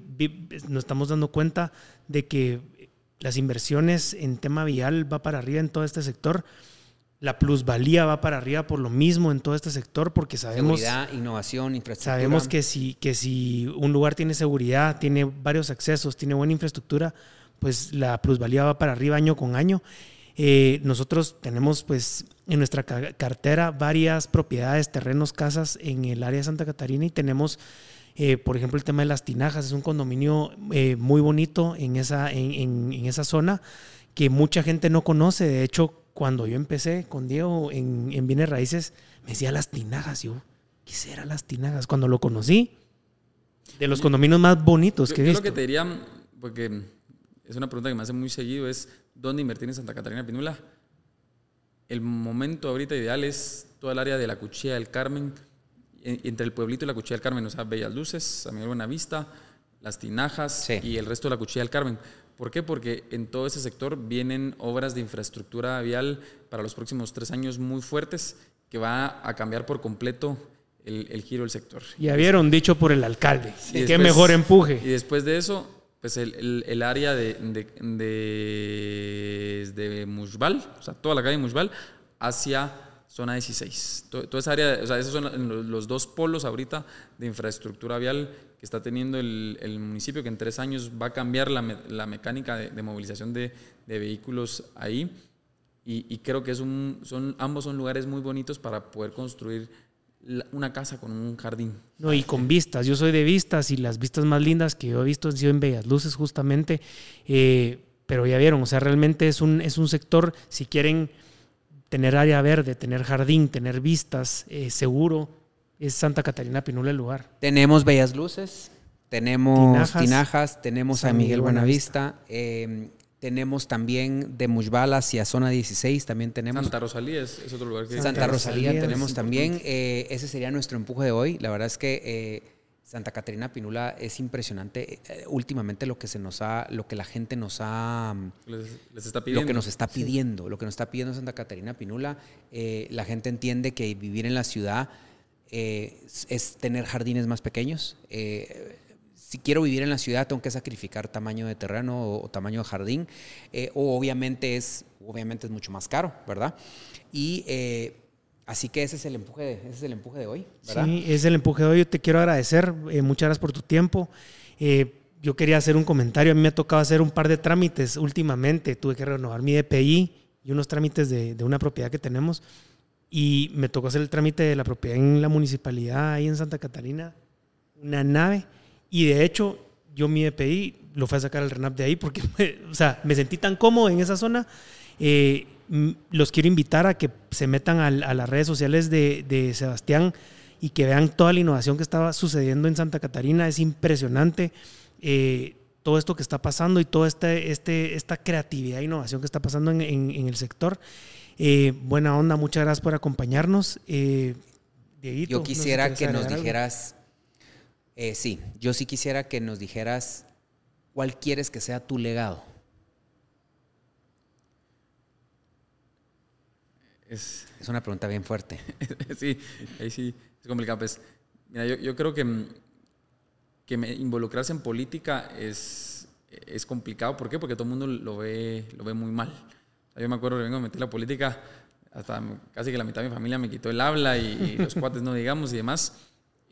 nos estamos dando cuenta de que las inversiones en tema vial va para arriba en todo este sector. La plusvalía va para arriba por lo mismo en todo este sector porque sabemos... Seguridad, innovación, infraestructura. Sabemos que si, que si un lugar tiene seguridad, tiene varios accesos, tiene buena infraestructura, pues la plusvalía va para arriba año con año. Eh, nosotros tenemos pues en nuestra cartera varias propiedades, terrenos, casas en el área de Santa Catarina y tenemos eh, por ejemplo, el tema de las tinajas es un condominio eh, muy bonito en esa, en, esa zona que mucha gente no conoce. De hecho, cuando yo empecé con Diego en, en Bienes Raíces, me decía las tinajas. Yo, ¿qué serán las tinajas? Cuando lo conocí, de los condominios más bonitos que he visto. Yo lo que te diría, porque es una pregunta que me hace muy seguido, es ¿dónde invertir en Santa Catarina Pinula? El momento ahorita ideal es toda el área de la Cuchilla del Carmen, entre el pueblito y la Cuchilla del Carmen, o sea, Bellas Luces, San Miguel Buenavista, Las Tinajas y el resto de la Cuchilla del Carmen. ¿Por qué? Porque en todo ese sector vienen obras de infraestructura vial para los próximos tres años muy fuertes que va a cambiar por completo el, giro del sector. Ya vieron, dicho por el alcalde. Qué mejor empuje. Y después de eso, pues el, el, área de, de, de, de Mushbal, o sea, toda la calle Mushbal, hacia zona 16. Toda esa área, o sea, esos son los dos polos ahorita de infraestructura vial que está teniendo el, municipio, que en tres años va a cambiar la, la mecánica de, movilización de, de, vehículos ahí. Y, y, creo que es un, son, ambos son lugares muy bonitos para poder construir una casa con un jardín. No, y con vistas. Yo soy de vistas y las vistas más lindas que yo he visto han sido en Bellas Luces justamente. Eh, pero ya vieron, o sea, realmente es un, es un sector, si quieren tener área verde, tener jardín, tener vistas, eh, seguro, es Santa Catarina Pinula el lugar. Tenemos Bellas Luces, tenemos Tinajas, tenemos San Miguel, Buenavista, em, tenemos también de Mushbal hacia zona 16, también tenemos. Santa Rosalía es, otro lugar que Santa, Rosalía, tenemos también. Eh, ese sería nuestro empuje de hoy. La verdad es que eh, Santa Catarina Pinula es impresionante. Eh, últimamente lo que se nos ha, lo que la gente nos ha, les, está pidiendo. lo que nos está pidiendo, lo que nos está pidiendo Santa Catarina Pinula, eh, la gente entiende que vivir en la ciudad eh, es tener jardines más pequeños. si quiero vivir en la ciudad tengo que sacrificar tamaño de terreno o, o tamaño de jardín, o obviamente es, obviamente es mucho más caro, ¿verdad? Y Así que ese es el empuje de, ese es el empuje de hoy, ¿verdad? Sí, es el empuje de hoy. Yo te quiero agradecer. Eh, muchas gracias por tu tiempo. Eh, yo quería hacer un comentario. A mí me ha tocado hacer un par de trámites últimamente. Tuve que renovar mi DPI y unos trámites de, de una propiedad que tenemos. Y me tocó hacer el trámite de la propiedad en la municipalidad ahí en Santa Catarina. Una nave. Y de hecho, yo mi DPI lo fui a sacar al RENAP de ahí porque, me, o sea, me sentí tan cómodo en esa zona. Eh, los quiero invitar a que se metan a, a las redes sociales de, de, Sebastián y que vean toda la innovación que estaba sucediendo en Santa Catarina. Es impresionante eh, todo esto que está pasando y toda este, este, esta creatividad e innovación que está pasando en, en, en el sector. Eh, buena onda, muchas gracias por acompañarnos. Eh, Dieguito, Yo quisiera no sé que nos dijeras, sí, yo sí quisiera que nos dijeras cuál quieres que sea tu legado. Es, es una pregunta bien fuerte. sí, ahí sí, es complicado. Pues, mira, yo, yo creo que, que involucrarse en política es, es complicado. ¿Por qué? Porque todo el mundo lo ve, lo ve muy mal. Yo me acuerdo que vengo a meter la política, hasta casi que la mitad de mi familia me quitó el habla y, y los cuates no digamos y demás.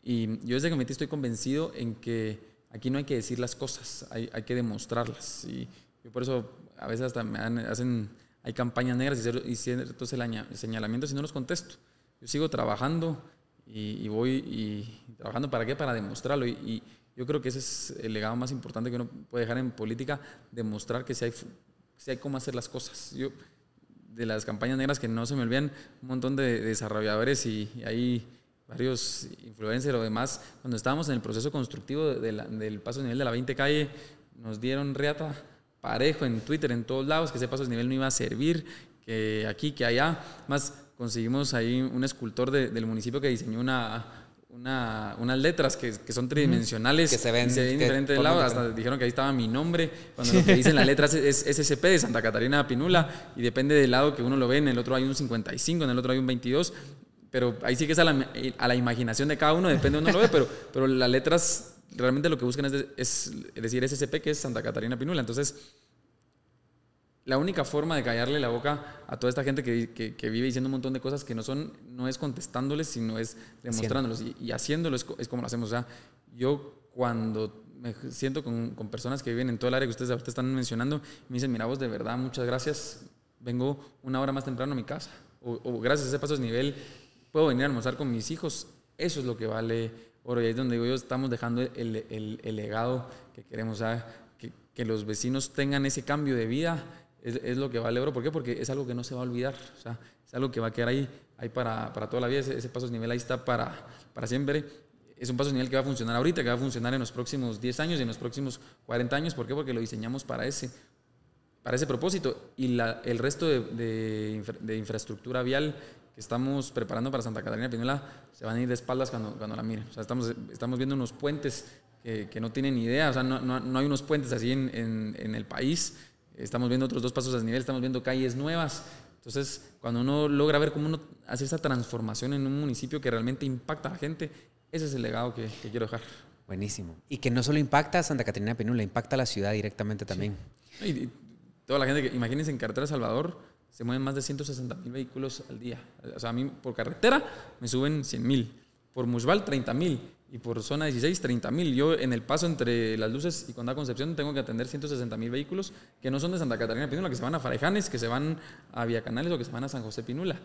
Y yo desde que me metí estoy convencido en que aquí no hay que decir las cosas, hay, hay que demostrarlas. Y yo por eso a veces hasta me hacen hay campañas negras y ciertos señalamientos y no los contesto. Yo sigo trabajando y, y voy y trabajando para qué? Para demostrarlo. Y, y, yo creo que ese es el legado más importante que uno puede dejar en política, demostrar que si hay, si hay cómo hacer las cosas. Yo, de las campañas negras que no se me olvidan, un montón de, de desarrolladores y, y hay varios influencers o demás, cuando estábamos en el proceso constructivo de la, del paso nivel de la 20 calle, nos dieron reata parejo en Twitter, en todos lados, que ese paso de nivel no iba a servir, que aquí, que allá. Más conseguimos ahí un escultor de, del municipio que diseñó una, una, unas letras que, que, son tridimensionales. Que se ven, se ven diferentes de lado. Hasta dijeron que ahí estaba mi nombre. Cuando lo que dicen las letras es, es SCP de Santa Catarina Pinula. Y depende del lado que uno lo ve. En el otro hay un 55, en el otro hay un 22. Pero ahí sí que es a la, a la imaginación de cada uno, depende de uno lo ve. Pero, pero las letras realmente lo que buscan es, es, decir SCP, que es Santa Catarina Pinula. Entonces, la única forma de callarle la boca a toda esta gente que, que, que, vive diciendo un montón de cosas que no son, no es contestándoles, sino es demostrándolos. Y, y, haciéndolo es, es, como lo hacemos. O sea, yo cuando me siento con, con, personas que viven en todo el área que ustedes ahorita están mencionando, me dicen, mira vos, de verdad, muchas gracias, vengo una hora más temprano a mi casa. O, o gracias a ese paso de nivel, puedo venir a almorzar con mis hijos. Eso es lo que vale oro. Y ahí es donde digo yo, estamos dejando el, el, el legado que queremos, sea, que, que, los vecinos tengan ese cambio de vida, es, es, lo que vale oro. ¿Por qué? Porque es algo que no se va a olvidar, o sea, es algo que va a quedar ahí, ahí para, para toda la vida, ese, ese paso de nivel ahí está para, para siempre. Es un paso de nivel que va a funcionar ahorita, que va a funcionar en los próximos 10 años y en los próximos 40 años. ¿Por qué? Porque lo diseñamos para ese, para ese propósito. Y la, el resto de, de, de infraestructura vial estamos preparando para Santa Catarina Pinula se van a ir de espaldas cuando, cuando la miren. O sea, estamos, estamos viendo unos puentes que, que no tienen ni idea, o sea, no, no, no hay unos puentes así en, en, en, el país. Estamos viendo otros dos pasos a nivel, estamos viendo calles nuevas. Entonces, cuando uno logra ver cómo uno hace esa transformación en un municipio que realmente impacta a la gente, ese es el legado que, que quiero dejar. Buenísimo. Y que no solo impacta a Santa Catarina Pinula, impacta a la ciudad directamente también. Sí. Y, y toda la gente que, imagínense en Carretera Salvador, se mueven más de 160 mil vehículos al día. O sea, a mí por carretera me suben 100 mil, por Mushbal 30 mil y por zona 16 30 mil. Yo en el paso entre las luces y Condado Concepción tengo que atender 160 mil vehículos que no son de Santa Catarina Pinula, que se van a Farejanes, que se van a Vía Canales o que se van a San José Pinula.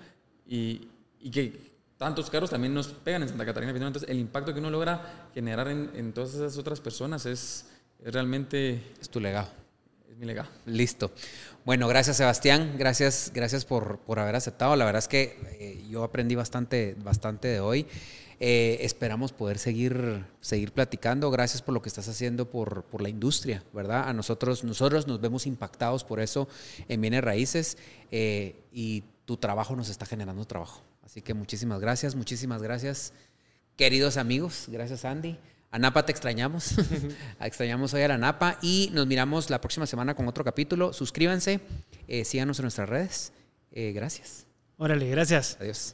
Y, y que tantos carros también nos pegan en Santa Catarina Pinula. Entonces el impacto que uno logra generar en, en todas esas otras personas es, es realmente... Es tu legado Listo. Bueno, gracias Sebastián, gracias, gracias por, por haber aceptado. La verdad es que eh, yo aprendí bastante, bastante de hoy. Eh, esperamos poder seguir, seguir platicando. Gracias por lo que estás haciendo por, por, la industria, ¿verdad? A nosotros, nosotros nos vemos impactados por eso en Bienes Raíces eh, y tu trabajo nos está generando trabajo. Así que muchísimas gracias, muchísimas gracias, queridos amigos. Gracias, Andy. A Napa te extrañamos. extrañamos hoy a la Napa y nos miramos la próxima semana con otro capítulo. Suscríbanse, eh, síganos en nuestras redes. Eh, gracias. Órale, gracias. Adiós.